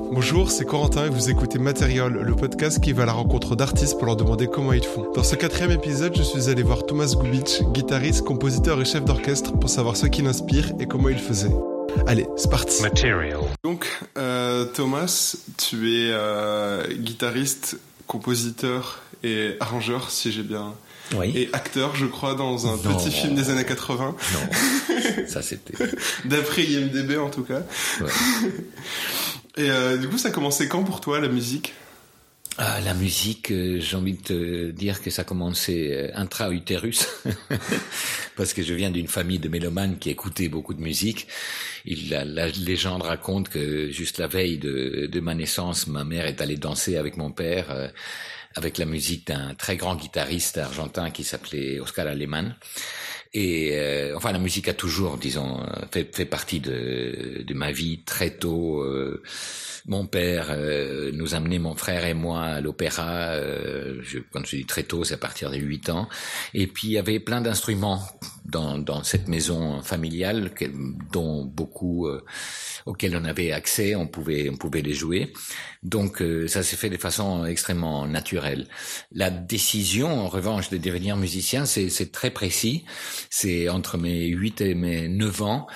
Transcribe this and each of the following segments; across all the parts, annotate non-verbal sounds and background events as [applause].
Bonjour, c'est Corentin et vous écoutez Matériel, le podcast qui va à la rencontre d'artistes pour leur demander comment ils font. Dans ce quatrième épisode, je suis allé voir Thomas Gubic, guitariste, compositeur et chef d'orchestre, pour savoir ce qui l'inspire et comment il faisait. Allez, c'est parti. Material. Donc, euh, Thomas, tu es euh, guitariste, compositeur et arrangeur, si j'ai bien. Oui. Et acteur, je crois, dans un Non. petit film des années 80. Non, [laughs] ça c'était. D'après IMDB en tout cas. Ouais. [laughs] Et euh, du coup, ça a commencé quand pour toi la musique? Ah, la musique, euh, j'ai envie de te dire que ça a commencé euh, intra-utérus, [laughs] parce que je viens d'une famille de mélomanes qui écoutait beaucoup de musique. La, légende raconte que juste la veille de, ma naissance, ma mère est allée danser avec mon père, avec la musique d'un très grand guitariste argentin qui s'appelait Oscar Aleman. Et euh, enfin, la musique a toujours, disons, euh, fait, partie de, ma vie très tôt. euh, mon père euh, nous amenait mon frère et moi à l'opéra. euh, quand je dis très tôt, c'est à partir de 8 ans. Et puis il y avait plein d'instruments dans, cette maison familiale, dont beaucoup auxquels on avait accès, on pouvait on pouvait les jouer. Donc euh, ça s'est fait de façon extrêmement naturelle. La décision, en revanche, de devenir musicien, c'est très précis. C'est entre mes 8 et mes 9 ans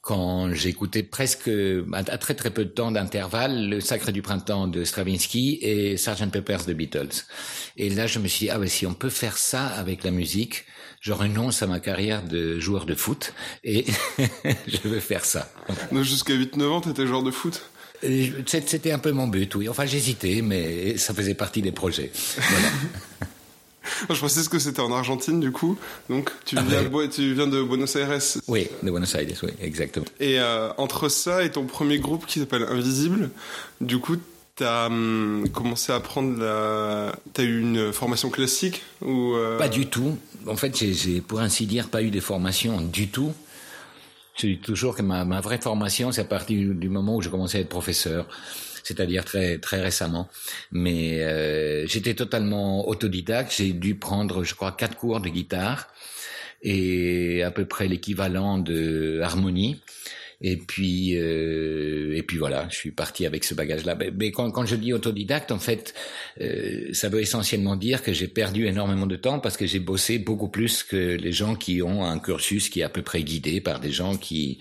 quand j'écoutais presque à, très très peu de temps d'intervalle le Sacre du printemps de Stravinsky et Sgt Pepper's The Beatles. Et là, je me suis dit ah ouais, si on peut faire ça avec la musique, je renonce à ma carrière de joueur de foot et [laughs] je veux faire ça. Donc, Jusqu'à 8-9 ans, t'étais joueur de foot? C'était un peu mon but, oui. Enfin, j'hésitais, mais ça faisait partie des projets. Voilà. [laughs] Je pensais que c'était en Argentine du coup. Donc tu Ah ouais. de, tu viens de Buenos Aires. Oui, de Buenos Aires, oui, exactement. Et euh, entre ça et ton premier groupe qui s'appelle Invisible, du coup, t'as hum, commencé à apprendre la. T'as eu une formation classique ou euh, Pas du tout. En fait, j'ai- j'ai, pour ainsi dire, pas eu de formation du tout. Je dis toujours que ma, ma vraie formation, c'est à partir du, moment où je commençais à être professeur, c'est-à-dire très très récemment. Mais euh, j'étais totalement autodidacte. J'ai dû prendre, je crois, quatre cours de guitare et à peu près l'équivalent de harmonie. Et puis, euh, et puis voilà, je suis parti avec ce bagage-là. Mais, mais quand, quand je dis autodidacte, en fait, euh, ça veut essentiellement dire que j'ai perdu énormément de temps parce que j'ai bossé beaucoup plus que les gens qui ont un cursus qui est à peu près guidé par des gens qui,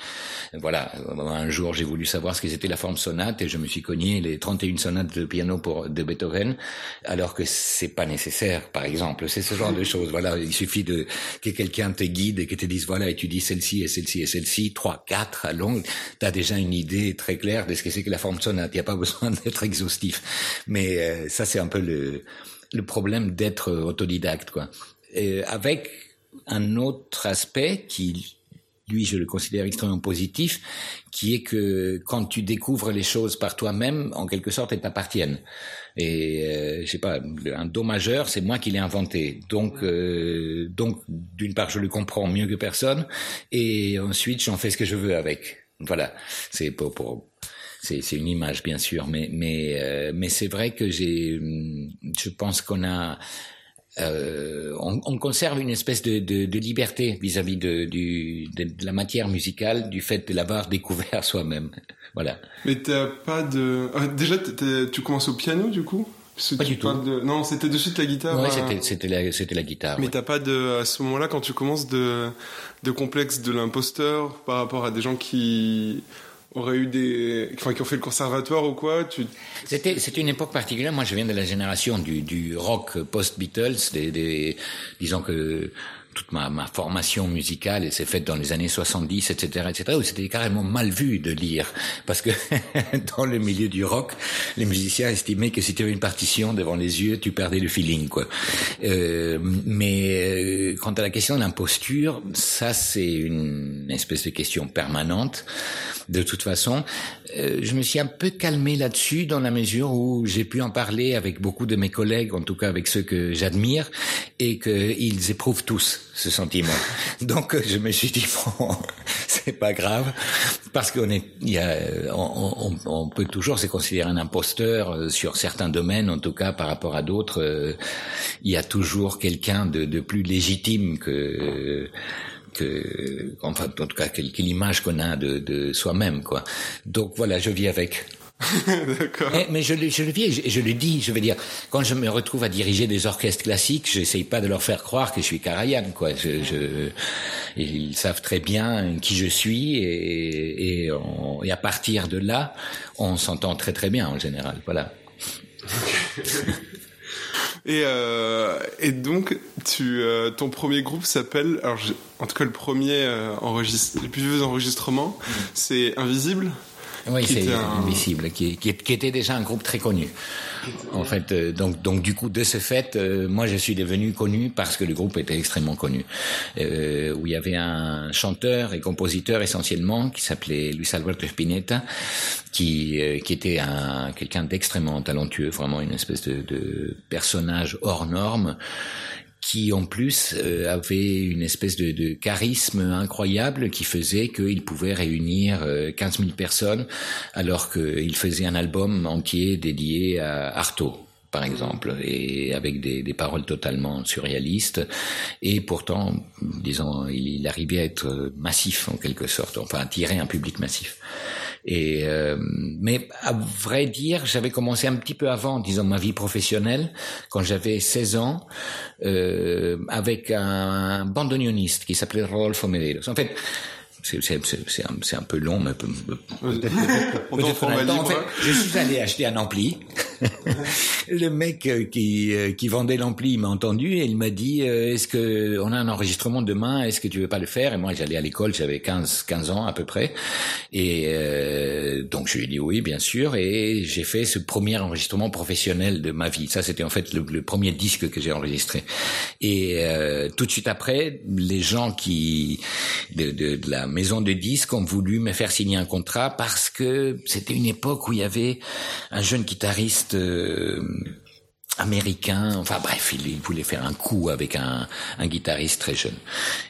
voilà, un jour j'ai voulu savoir ce que c'était la forme sonate et je me suis cogné les 31 sonates de piano pour de Beethoven, alors que c'est pas nécessaire, par exemple. C'est ce genre de [laughs] choses. Voilà, il suffit de que quelqu'un te guide et que te dise voilà, étudie celle-ci et celle-ci et celle-ci, trois, quatre à longue, t'as déjà une idée très claire de ce que c'est que la forme sonate. Il n'y a pas [laughs] besoin d'être exhaustif. Mais euh, ça, c'est un peu le, problème d'être autodidacte, quoi. Avec un autre aspect qui, lui, je le considère extrêmement positif, qui est que quand tu découvres les choses par toi-même, en quelque sorte, elles t'appartiennent. Et euh, je sais pas, un do majeur, c'est moi qui l'ai inventé. Donc, euh, donc, d'une part, je le comprends mieux que personne, et ensuite, j'en fais ce que je veux avec. Voilà, c'est pour, pour c'est c'est une image bien sûr, mais mais euh, mais c'est vrai que j'ai, hum, je pense qu'on a euh, on, on conserve une espèce de, de, de liberté vis-à-vis de, du, de, de la matière musicale du fait de l'avoir [laughs] découvert soi-même. Voilà. Mais t'as pas de. ah, déjà, tu commences au piano du coup? Parce Pas tu du tout. Non, c'était de suite la guitare. Ouais, hein. c'était c'était la c'était la guitare. Mais ouais. t'as pas de, à ce moment-là, quand tu commences de, de complexe de l'imposteur par rapport à des gens qui auraient eu des, enfin, qui ont fait le conservatoire ou quoi, tu, C'était une époque particulière. Moi, je viens de la génération du, du rock post-Beatles, des, des disons que toute ma, ma formation musicale elle s'est faite dans les années 70, etc., etc., où c'était carrément mal vu de lire, parce que [laughs] dans le milieu du rock, les musiciens estimaient que si tu avais une partition devant les yeux, tu perdais le feeling, quoi. Euh, mais euh, quant à la question de l'imposture, ça c'est une espèce de question permanente. De toute façon, euh, je me suis un peu calmé là-dessus dans la mesure où j'ai pu en parler avec beaucoup de mes collègues, en tout cas avec ceux que j'admire, et qu'ils éprouvent tous ce sentiment. [laughs] Donc euh, je me suis dit bon, [laughs] c'est pas grave, parce qu'on est, il y a, on, peut toujours se considérer un imposteur euh, sur certains domaines, en tout cas par rapport à d'autres. euh, il y a toujours quelqu'un de, plus légitime que que, enfin, en tout cas, quelle, quelle image qu'on a de, de soi-même, quoi. Donc voilà, je vis avec. [laughs] D'accord. Mais, je, je, le vis et je, le dis, je veux dire, quand je me retrouve à diriger des orchestres classiques, j'essaye pas de leur faire croire que je suis Karajan, quoi. Je, je, ils savent très bien qui je suis et, et, et à partir de là, on s'entend très très bien en général. Voilà. [laughs] Et, euh, et donc, tu, euh, ton premier groupe s'appelle, alors en tout cas le premier euh, enregistre, le plus vieux enregistrement, mm. c'est Invisible? Oui, c'est Invisible, qui, qui, qui, était déjà un groupe très connu. En fait, euh, donc, donc du coup, de ce fait, euh, moi, je suis devenu connu parce que le groupe était extrêmement connu. Euh, où il y avait un chanteur et compositeur essentiellement qui s'appelait Luis Alberto Spinetta, qui, euh, qui était un quelqu'un d'extrêmement talentueux, vraiment une espèce de, de personnage hors norme qui en plus euh, avait une espèce de, charisme incroyable qui faisait qu'il pouvait réunir 15 000 personnes alors qu'il faisait un album entier dédié à Artaud par exemple, et avec des, paroles totalement surréalistes. Et pourtant, disons, il, arrivait à être massif en quelque sorte, enfin attirer un public massif. Et euh, mais à vrai dire, j'avais commencé un petit peu avant, disons ma vie professionnelle, quand j'avais 16 ans, euh, avec un bandoneoniste qui s'appelait Rodolfo Medeiros. En fait, c'est un, un, peu long, mais on peut, en fait, je suis allé acheter un ampli. [laughs] le mec euh, qui, euh, qui vendait l'ampli m'a entendu et il m'a dit euh, est-ce que on a un enregistrement demain est-ce que tu veux pas le faire? Et moi j'allais à l'école j'avais 15 15 ans à peu près. Et euh, donc je lui ai dit oui bien sûr. Et j'ai fait ce premier enregistrement professionnel de ma vie. Ça c'était en fait le, le, premier disque que j'ai enregistré. Et euh, tout de suite après les gens qui de, de, de la maison de disques ont voulu me faire signer un contrat parce que c'était une époque où il y avait un jeune guitariste euh, américain. Enfin bref, il, il, voulait faire un coup avec un, un guitariste très jeune.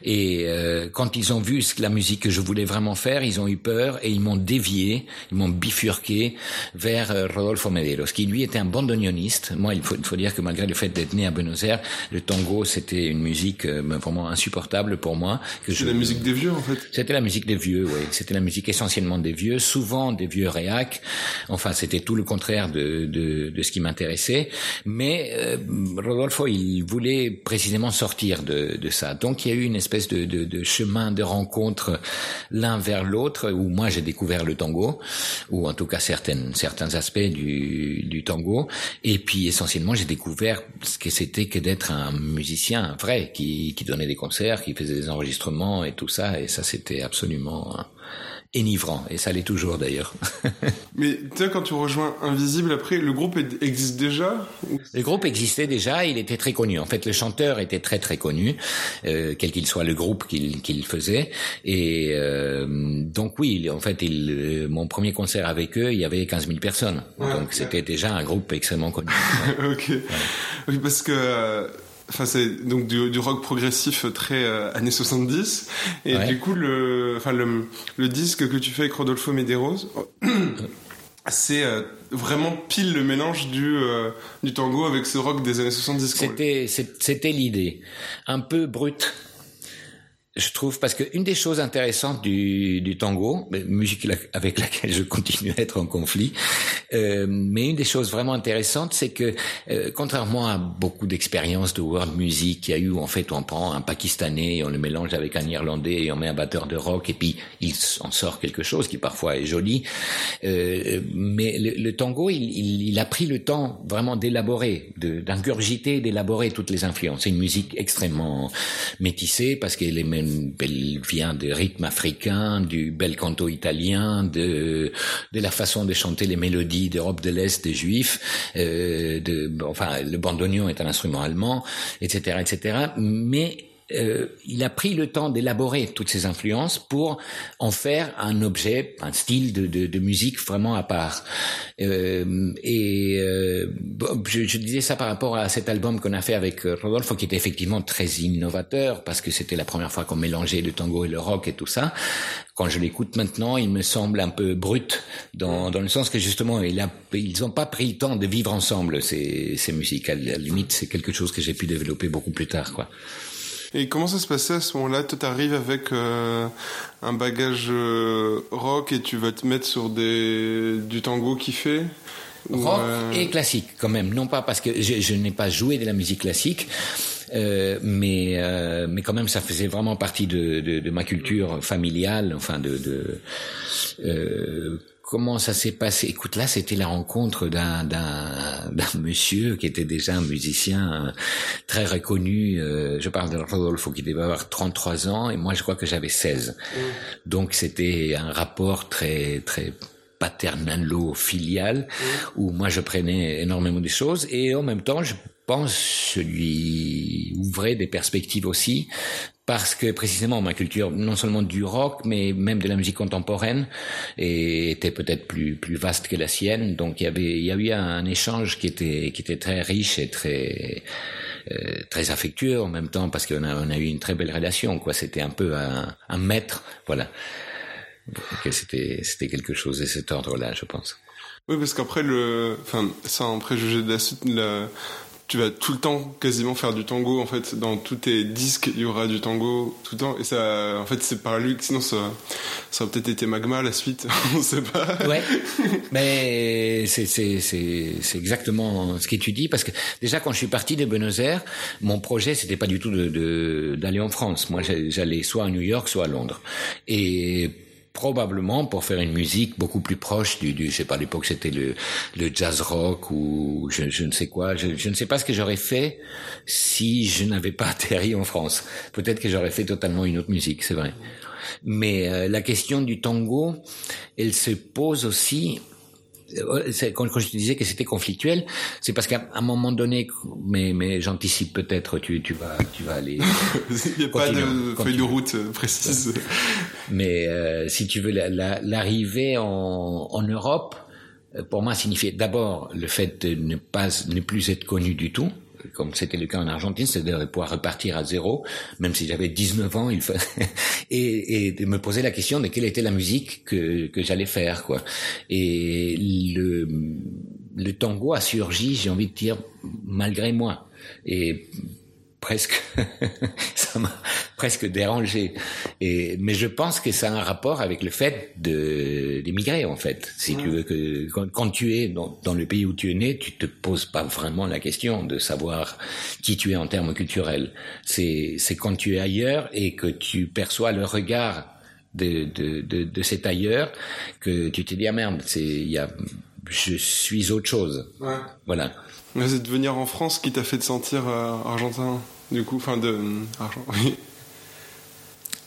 Et euh, quand ils ont vu la musique que je voulais vraiment faire, ils ont eu peur et ils m'ont dévié, ils m'ont bifurqué vers euh, Rodolfo Medeiros, qui lui était un bandoneoniste. Moi, il faut, il faut dire que malgré le fait d'être né à Buenos Aires, le tango c'était une musique euh, vraiment insupportable pour moi. C'est la musique des vieux en fait. C'était la musique des vieux, oui. C'était la musique essentiellement des vieux, souvent des vieux réacs. Enfin, c'était tout le contraire de, de, de ce qui m'intéressait mais euh, Rodolfo, il voulait précisément sortir de, de, ça. Donc il y a eu une espèce de, de, de chemin de rencontre l'un vers l'autre, où moi j'ai découvert le tango, ou en tout cas certaines, certains aspects du, du tango. Et puis essentiellement, j'ai découvert ce que c'était que d'être un musicien vrai, qui, qui donnait des concerts, qui faisait des enregistrements et tout ça. Et ça, c'était absolument énivrant, et ça l'est toujours d'ailleurs. [laughs] Mais sais, quand tu rejoins Invisible, après, le groupe existe déjà Le groupe existait déjà, il était très connu. En fait, le chanteur était très très connu, euh, quel qu'il soit le groupe qu'il qu'il faisait. Et euh, donc oui, en fait, il, euh, mon premier concert avec eux, il y avait 15 000 personnes. donc c'était déjà un groupe extrêmement connu. [laughs] ok. Oui, parce que Enfin, c'est donc du, du, rock progressif très euh, années 70. Et ouais. du coup, le, enfin, le, le, disque que tu fais avec Rodolfo Medeiros, [clears throat] c'est euh, vraiment pile le mélange du, euh, du tango avec ce rock des années 70. C'était, c'était l'idée. Un peu brut je trouve parce que une des choses intéressantes du, du tango, musique avec [laughs] laquelle je continue à être en conflit, euh, mais une des choses vraiment intéressantes, c'est que euh, contrairement à beaucoup d'expériences de world music qu'il y a eu, en fait on prend un Pakistanais, on le mélange avec un Irlandais et on met un batteur de rock et puis il en sort quelque chose qui parfois est joli, euh, mais le, le tango, il, il, il, a pris le temps vraiment d'élaborer, d'ingurgiter, d'élaborer toutes les influences. C'est une musique extrêmement métissée parce qu'elle est même elle vient des rythmes africains, du bel canto italien, de, de la façon de chanter les mélodies d'Europe de l'Est des Juifs. Euh, de, enfin, le bandoneon est un instrument allemand, etc., etc. Mais euh, il a pris le temps d'élaborer toutes ces influences pour en faire un objet, un style de, de, de musique vraiment à part. Euh, et euh, je, je, disais ça par rapport à cet album qu'on a fait avec Rodolfo, qui était effectivement très innovateur parce que c'était la première fois qu'on mélangeait le tango et le rock et tout ça. Quand je l'écoute maintenant, il me semble un peu brut dans, dans le sens que justement, ils n'ont pas pris le temps de vivre ensemble ces, ces musiques. À la limite, c'est quelque chose que j'ai pu développer beaucoup plus tard, quoi. Et comment ça se passait à ce moment-là? Toi, t'arrives avec euh, un bagage euh, rock et tu vas te mettre sur des du tango fait Rock et classique quand même, non pas parce que je, je n'ai pas joué de la musique classique, euh, mais euh, mais quand même ça faisait vraiment partie de, de, de ma culture familiale, enfin de, de euh, Comment ça s'est passé? Écoute, là, c'était la rencontre d'un [laughs] d'un monsieur qui était déjà un musicien euh, très reconnu. Euh, je parle de Rodolfo qui devait avoir 33 ans et moi, je crois que j'avais 16. Mm. Donc, c'était un rapport très très paternalo-filial mm. où moi, je prenais énormément de choses et en même temps, je pense, je lui ouvrais des perspectives aussi parce que précisément ma culture, non seulement du rock, mais même de la musique contemporaine, était peut-être plus plus vaste que la sienne. Donc il y avait il y a eu un, échange qui était qui était très riche et très euh, très affectueux en même temps parce qu'on a on a eu une très belle relation. C'était un peu un, maître, voilà. C'était c'était quelque chose de cet ordre-là, je pense. Oui, parce qu'après le, enfin, sans préjuger de la suite, tu vas tout le temps quasiment faire du tango en fait. Dans tous tes disques il y aura du tango tout le temps. Et ça en fait c'est par lui sinon ça ça aurait peut-être été magma la suite. [laughs] On sait pas. Ouais. Mais c'est c'est c'est c'est exactement ce que tu dis parce que déjà quand je suis parti de Buenos Aires mon projet c'était pas du tout de d'aller en France. Moi j'allais soit à New York soit à Londres. Et probablement pour faire une musique beaucoup plus proche du, du je sais pas à l'époque c'était le, le jazz rock ou je, je ne sais quoi. Je, je, ne sais pas ce que j'aurais fait si je n'avais pas atterri en France. Peut-être que j'aurais fait totalement une autre musique c'est vrai. Mais euh, la question du tango elle se pose aussi quand, je te disais que c'était conflictuel, c'est parce qu'à un moment donné, mais, mais j'anticipe peut-être, tu, tu vas, tu vas aller. [laughs] Il n'y a pas de feuille de route euh, précise. Mais euh, si tu veux, l'arrivée en, en Europe, euh, pour moi, signifiait d'abord le fait de ne pas, ne plus être connu du tout comme c'était le cas en Argentine, c'est de pouvoir repartir à zéro, même si j'avais 19 ans, il [laughs] et, et de me poser la question de quelle était la musique que, que j'allais faire, quoi. Et le, le tango a surgi, j'ai envie de dire, malgré moi. Et presque, [laughs] ça m'a presque dérangé. Et, mais je pense que ça a un rapport avec le fait de d'émigrer en fait. Si tu veux que quand, tu es dans, dans, le pays où tu es né, tu te poses pas vraiment la question de savoir qui tu es en termes culturels. C'est c'est quand tu es ailleurs et que tu perçois le regard de de de, de cet ailleurs que tu te dis ah merde, c'est il y a je suis autre chose. Ouais. Voilà. C'est de venir en France qui t'a fait te sentir euh, argentin, du coup, enfin de euh, argent. Oui.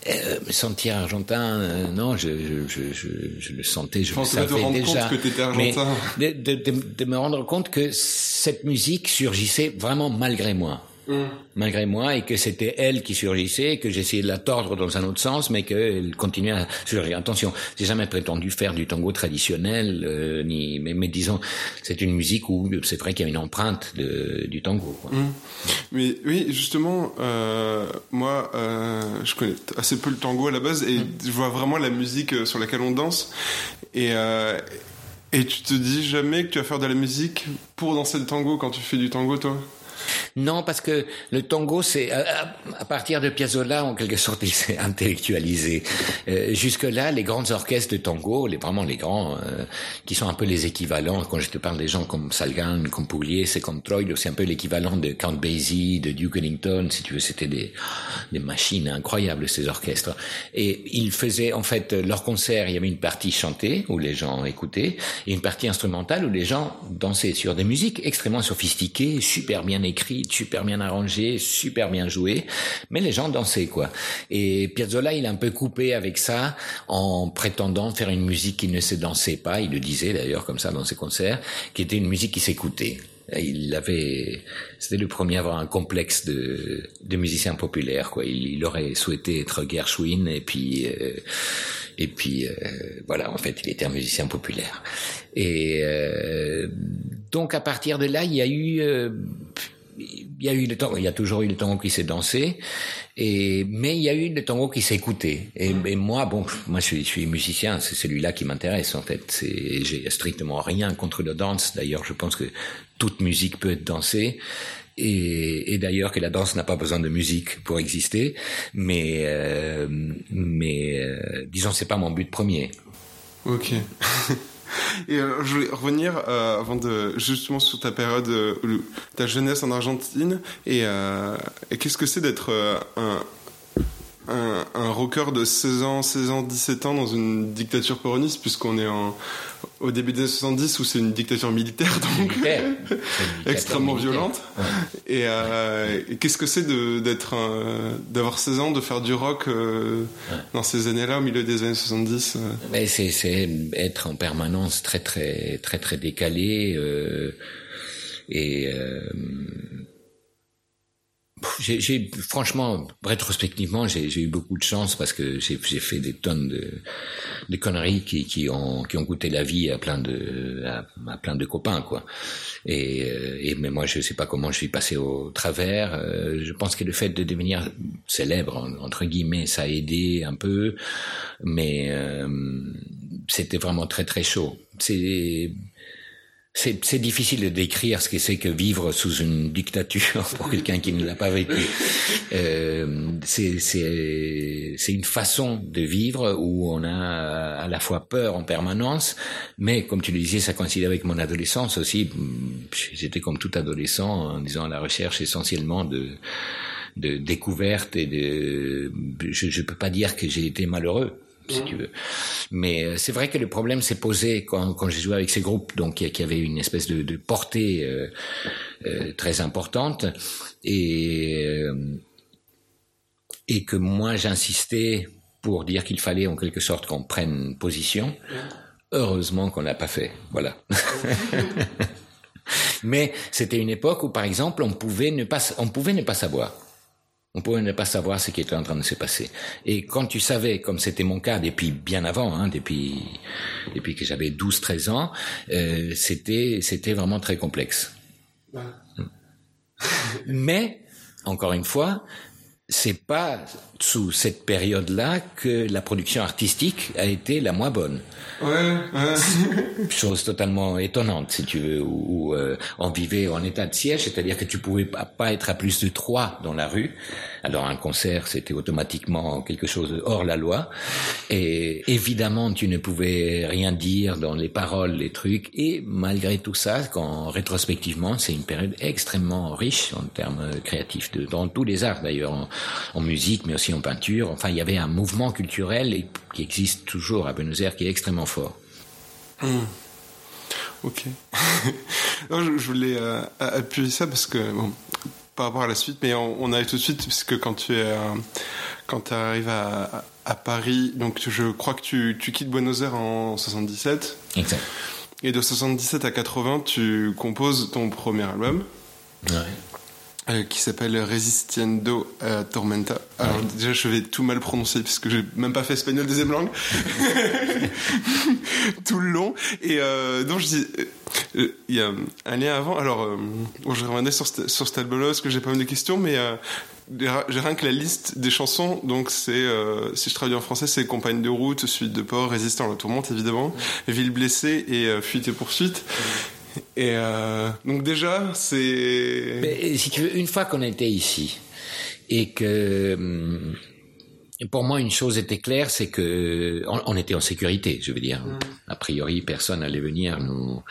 Euh, me sentir argentin, euh, non, je, je, je, je, le sentais, je, le savais déjà. Compte que étais argentin. Mais de, de, de, me rendre compte que cette musique surgissait vraiment malgré moi. Mm. malgré moi, et que c'était elle qui surgissait, que j'essayais de la tordre dans un autre sens, mais qu'elle continuait à surgir. Attention, j'ai jamais prétendu faire du tango traditionnel, euh, ni, mais, mais, disons, c'est une musique où c'est vrai qu'il y a une empreinte de, du tango. Quoi. Mm. Mais oui, justement, euh, moi, euh, je connais assez peu le tango à la base, et mm. je vois vraiment la musique sur laquelle on danse, et et tu te dis jamais que tu vas faire de la musique pour danser le tango quand tu fais du tango, toi? Non, parce que le tango, c'est à, partir de Piazzolla, en quelque sorte, [laughs] il s'est intellectualisé. Euh, Jusque-là, les grands orchestres de tango, les vraiment les grands, euh, qui sont un peu les équivalents. Quand je te parle des gens comme Salgan, comme Pugliese, comme Troilo, c'est un peu l'équivalent de Count Basie, de Duke Ellington, si tu veux. C'était des, des machines incroyables ces orchestres. Et ils faisaient en fait leur concert. Il y avait une partie chantée où les gens écoutaient, et une partie instrumentale où les gens dansaient sur des musiques extrêmement sophistiquées, super bien écrites super bien arrangé, super bien joué, mais les gens dansaient quoi. Et Piazzolla, il a un peu coupé avec ça en prétendant faire une musique qui ne se dansait pas. Il le disait d'ailleurs comme ça dans ses concerts, qui était une musique qui s'écoutait. Il avait, c'était le premier à avoir un complexe de, de musicien populaire. Il, aurait souhaité être Gershwin et puis, euh, et puis, euh, voilà, en fait, il était un musicien populaire. Et euh, donc à partir de là, il y a eu il y a eu le tango, il y a toujours eu le tango qui s'est dansé, et mais il y a eu le tango qui s'est écouté. Et, moi, bon, moi je suis, musicien, c'est celui-là qui m'intéresse en fait. J'ai strictement rien contre le danse. D'ailleurs, je pense que toute musique peut être dansée. et, et d'ailleurs que la danse n'a pas besoin de musique pour exister, mais euh, mais euh, disons c'est pas mon but premier. Ok. [laughs] Et euh, je voulais revenir euh, avant de justement sur ta période, euh, ta jeunesse en Argentine, et, qu'est-ce que c'est d'être un, un, un rocker de 16 ans, 16 ans, 17 ans dans une dictature péroniste, puisqu'on est en, au début des années 70 où c'est une dictature militaire, donc [laughs] Militaire. Extrêmement violente. Ouais. Et, euh, et qu'est-ce que c'est d'être d'avoir 16 ans, de faire du rock euh, dans ces années-là, au milieu des années 70 euh? Mais c'est c'est être en permanence très très très très décalé euh, et euh, j'ai franchement rétrospectivement j'ai eu beaucoup de chance parce que j'ai fait des tonnes de, de conneries qui qui ont qui ont coûté la vie à plein de à, plein de copains quoi. Et, euh, et mais moi je sais pas comment je suis passé au travers. Euh, je pense que le fait de devenir célèbre en- entre guillemets ça a aidé un peu. Mais euh, c'était vraiment très très chaud. C'est c'est difficile de décrire ce que c'est que vivre sous une dictature [laughs] pour quelqu'un qui ne l'a pas vécu. Euh, c'est une façon de vivre où on a à la fois peur en permanence, mais comme tu le disais, ça coïncide avec mon adolescence aussi. J'étais comme tout adolescent en disant à la recherche essentiellement de de découverte et de je je peux pas dire que j'ai été malheureux si tu veux. Mais euh, c'est vrai que le problème s'est posé quand, quand j'ai joué avec ces groupes, donc qui, qui avaient une espèce de, de portée euh, euh, très importante, et euh, et que moi j'insistais pour dire qu'il fallait en quelque sorte qu'on prenne position. Heureusement qu'on l'a pas fait, voilà. [laughs] Mais c'était une époque où, par exemple, on pouvait ne pas, on pouvait ne pas savoir. On pouvait ne pas savoir ce qui était en train de se passer. Et quand tu savais, comme c'était mon cas depuis bien avant, hein, depuis, depuis que j'avais 12-13 ans, euh, c'était, c'était vraiment très complexe. Mais, encore une fois, c'est pas sous cette période-là que la production artistique a été la moins bonne. Ouais, ouais. Chose totalement étonnante, si tu veux, où, où, euh, on vivait en état de siège, c'est-à-dire que tu pouvais pas, pas être à plus de trois dans la rue. Alors un concert, c'était automatiquement quelque chose hors la loi. Et évidemment, tu ne pouvais rien dire dans les paroles, les trucs. Et malgré tout ça, quand rétrospectivement, c'est une période extrêmement riche en termes créatifs, de, dans tous les arts d'ailleurs, en, en musique, mais aussi en peinture. Enfin, il y avait un mouvement culturel qui existe toujours à Buenos Aires, qui est extrêmement fort. Mmh. Ok. [laughs] non, je, je voulais euh, appuyer ça parce que bon, par rapport à la suite, mais on, on arrive tout de suite puisque quand tu es euh, quand tu arrives à, à, Paris, donc je crois que tu, tu quittes Buenos Aires en 77. Exact. Et de 77 à 80, tu composes ton premier album. Ouais. Euh, qui s'appelle Resistiendo uh, Tormenta. Alors ouais. déjà je vais tout mal prononcer puisque j'ai même pas fait espagnol deuxième langue [laughs] tout le long et euh, donc je dis il euh, y a un lien avant alors euh, bon, je reviendrai sur, sur cet album-là parce que j'ai pas mal de questions mais euh, j'ai rien que la liste des chansons donc c'est euh, si je traduis en français c'est Compagne de route, Suite de port, Résistant à la tourmente évidemment. Ville blessée et euh, Fuite et poursuite. Et euh, donc déjà, c'est. Si tu veux, une fois qu'on était ici et que pour moi une chose était claire, c'est que on, on, était en sécurité. Je veux dire, mm. a priori personne n'allait venir nous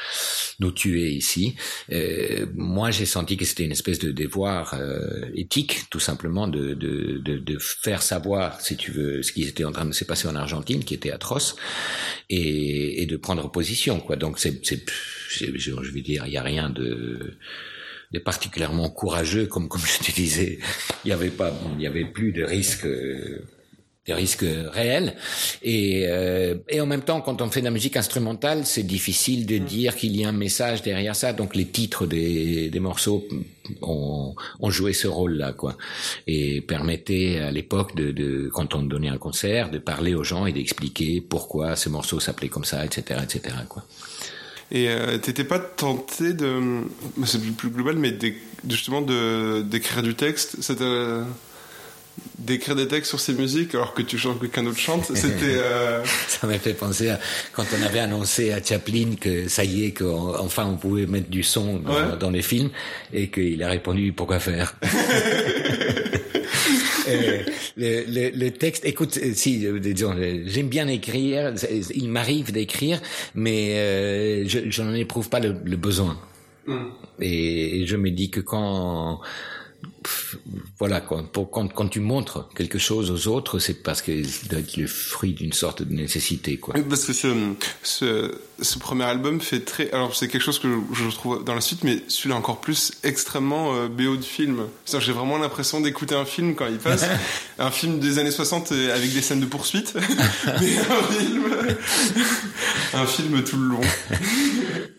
nous tuer ici. Euh, moi, j'ai senti que c'était une espèce de devoir euh, éthique, tout simplement, de, de, de, de, faire savoir, si tu veux, ce qui était en train de se passer en Argentine, qui était atroce, et, et de prendre position. Quoi. Donc, c'est, je, je vais dire, il n'y a rien de de particulièrement courageux, comme comme je te disais, il n'y avait pas, il n'y avait plus de risques. Euh, des risques réels. Et, euh, et en même temps quand on fait de la musique instrumentale c'est difficile de dire qu'il y a un message derrière ça. Donc les titres des, des morceaux ont, ont joué ce rôle là quoi. Et permettaient à l'époque de, de quand on donnait un concert de parler aux gens et d'expliquer pourquoi ce morceau s'appelait comme ça etc etc quoi. Et euh, t'étais pas tenté de c'est plus global mais de, justement de d'écrire du texte? C'était d'écrire des textes sur ces musiques alors que tu chantes que quelqu'un d'autre chante c'était euh... [laughs] ça m'a fait penser à quand on avait annoncé à Chaplin que ça y est qu'enfin on, on pouvait mettre du son dans, ouais. dans les films et qu'il a répondu pourquoi faire? [laughs] Euh, le, le, le, texte, écoute, euh, si, euh, disons, j'aime bien écrire, il m'arrive d'écrire, mais euh, je, n'en éprouve pas le, le besoin. Mm. Et, et, je me dis que quand voilà, quand, pour, quand, quand, tu montres quelque chose aux autres, c'est parce que c'est le fruit d'une sorte de nécessité, quoi. Parce que ce, ce, ce, premier album fait très, alors c'est quelque chose que je, je trouve dans la suite, mais celui-là encore plus extrêmement euh, BO de film. J'ai vraiment l'impression d'écouter un film quand il passe, [laughs] un film des années 60 euh, avec des scènes de poursuite, [laughs] mais un film, un film tout le long.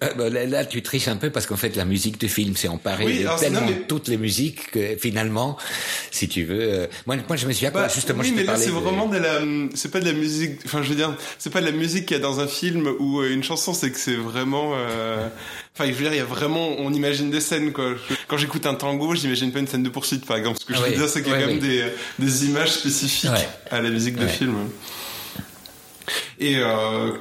Euh, bah, là, là, tu triches un peu parce qu'en fait, la musique de film s'est emparée oui, de tellement non, mais... toutes les musiques que finalement, si tu veux, euh, moi, moi, je me suis bah, justement. Oui, mais là, c'est de... vraiment de la, c'est pas de la musique. Enfin, je veux dire, c'est pas de la musique qu'il y a dans un film ou euh, une chanson, c'est que c'est vraiment. Euh... Enfin, je veux dire, il y a vraiment, on imagine des scènes, quoi. Quand j'écoute un tango, j'imagine pas une scène de poursuite, par exemple. Ce que je veux dire, c'est qu'il y a quand même des, des images spécifiques à la musique de film. Et euh,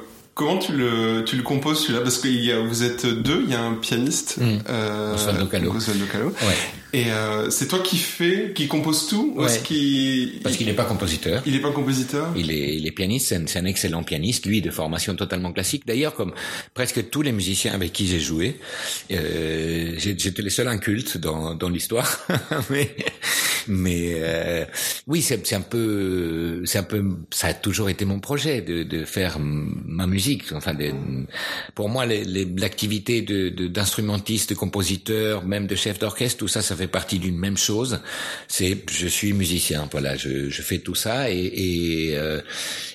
Comment tu le, tu le composes celui-là? Parce que y a, vous êtes deux, il y a un pianiste, mmh. euh, Osvaldo Calo. Osvaldo Calo. Ouais. Et euh, c'est toi qui fais, qui compose tout? Ouais. qu Parce qu'il n'est pas compositeur. Il n'est pas compositeur? Il est, il est pianiste. C'est un, un, excellent pianiste, lui, de formation totalement classique. D'ailleurs, comme presque tous les musiciens avec qui j'ai joué, euh, j'étais le seul inculte dans, dans l'histoire. [laughs] mais mais euh, oui, c'est un peu, c'est un peu, ça a toujours été mon projet de, de faire ma musique. Enfin, pour moi, l'activité d'instrumentiste, de, compositeur, même de chef d'orchestre, tout ça, ça fait partie d'une même chose. C'est, je suis musicien. Voilà, je, fais tout ça et euh,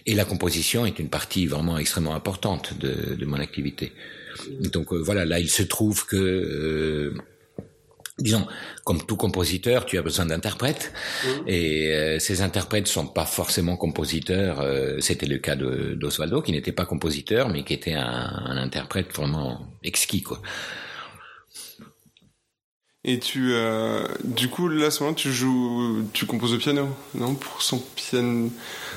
et la composition est une partie vraiment extrêmement importante de, de mon activité. Donc euh, voilà, là, il se trouve que euh, disons, comme tout compositeur, tu as besoin d'interprètes, mmh. et euh, ces interprètes sont pas forcément compositeurs. Euh, C'était le cas d'Osvaldo, qui n'était pas compositeur, mais qui était un, un interprète vraiment exquis, quoi. Et tu, euh, du coup, là, à ce moment, tu joues, tu composes au piano, non Pour son piano?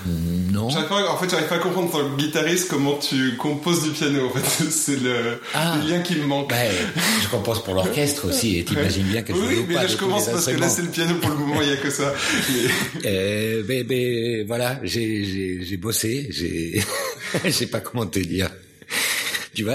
Non. Pas, en fait, j'arrive pas à comprendre en guitariste comment tu composes du piano. En fait, [laughs] c'est le, ah. le, lien qui me manque. Ben, je compose pour l'orchestre aussi, et t'imagines bien que je oui, mais pas là, je commence parce que là, c'est le piano pour le moment, il y a que ça. Mais... [laughs] Euh, ben, ben, voilà, j'ai, j'ai bossé, j'ai, [laughs] je sais pas comment te dire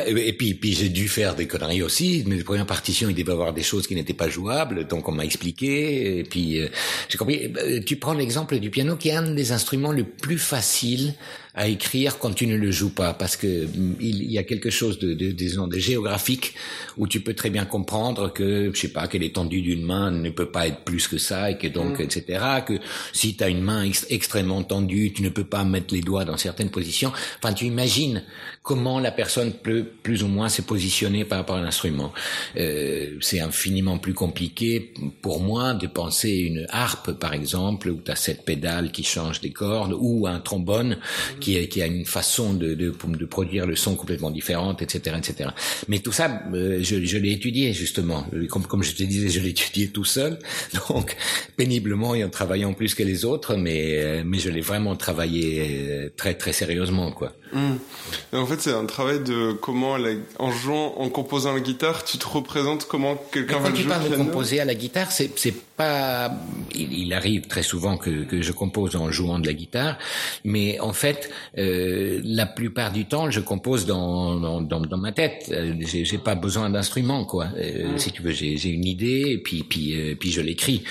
Et, puis, j'ai dû faire des conneries aussi. Mes premières partitions, il devait y avoir des choses qui n'étaient pas jouables, donc on m'a expliqué. Et puis euh, j'ai compris. Tu prends l'exemple du piano, qui est un des instruments le plus facile à écrire quand tu ne le joues pas, parce que il y a quelque chose de, de, disons, de géographique où tu peux très bien comprendre que, je sais pas, que l'étendue d'une main ne peut pas être plus que ça, et que donc, mmh. etc., que si tu as une main ex extrêmement tendue, tu ne peux pas mettre les doigts dans certaines positions. Enfin, tu imagines comment la personne peut plus ou moins se positionner par rapport à l'instrument. Euh, c'est infiniment plus compliqué pour moi de penser une harpe, par exemple, où tu as cette pédale qui change des cordes, ou un trombone qui, a, qui a une façon de, de, de, produire le son complètement différente, etc., etc. Mais tout ça, euh, je, je l'ai étudié justement. Comme, comme je te disais, je l'ai étudié tout seul, [laughs] donc péniblement et en travaillant plus que les autres, mais euh, mais je l'ai vraiment travaillé euh, très très sérieusement, quoi. Mmh. En fait, c'est un travail de comment, la, en jouant, en composant la guitare, tu te représentes comment quelqu'un va le jouer. Quand tu parles de composer à la guitare, c'est c'est pas. Il, il, arrive très souvent que que je compose en jouant de la guitare, mais en fait, euh, la plupart du temps, je compose dans dans, dans, dans ma tête. Euh, j'ai pas besoin d'instrument, quoi. Euh. Si tu veux, j'ai une idée et puis puis puis je l'écris.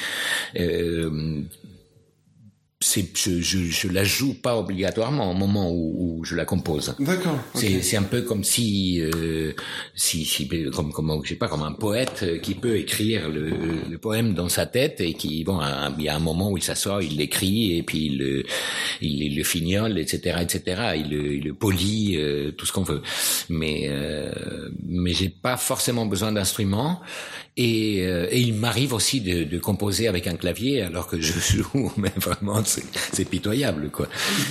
Euh, c'est je, je, je la joue pas obligatoirement au moment où, où je la compose. D'accord. Okay. C'est un peu comme si euh, si, si comme comme je sais pas comme un poète qui peut écrire le, le poème dans sa tête et qui bon il y a un moment où il s'assoit, il l'écrit et puis il le il, il, le fignole etc etc il le, il le polie euh, tout ce qu'on veut. Mais euh, mais j'ai pas forcément besoin d'instruments et, euh, et, il m'arrive aussi de, de, composer avec un clavier alors que je [laughs] joue, mais vraiment c'est pitoyable quoi.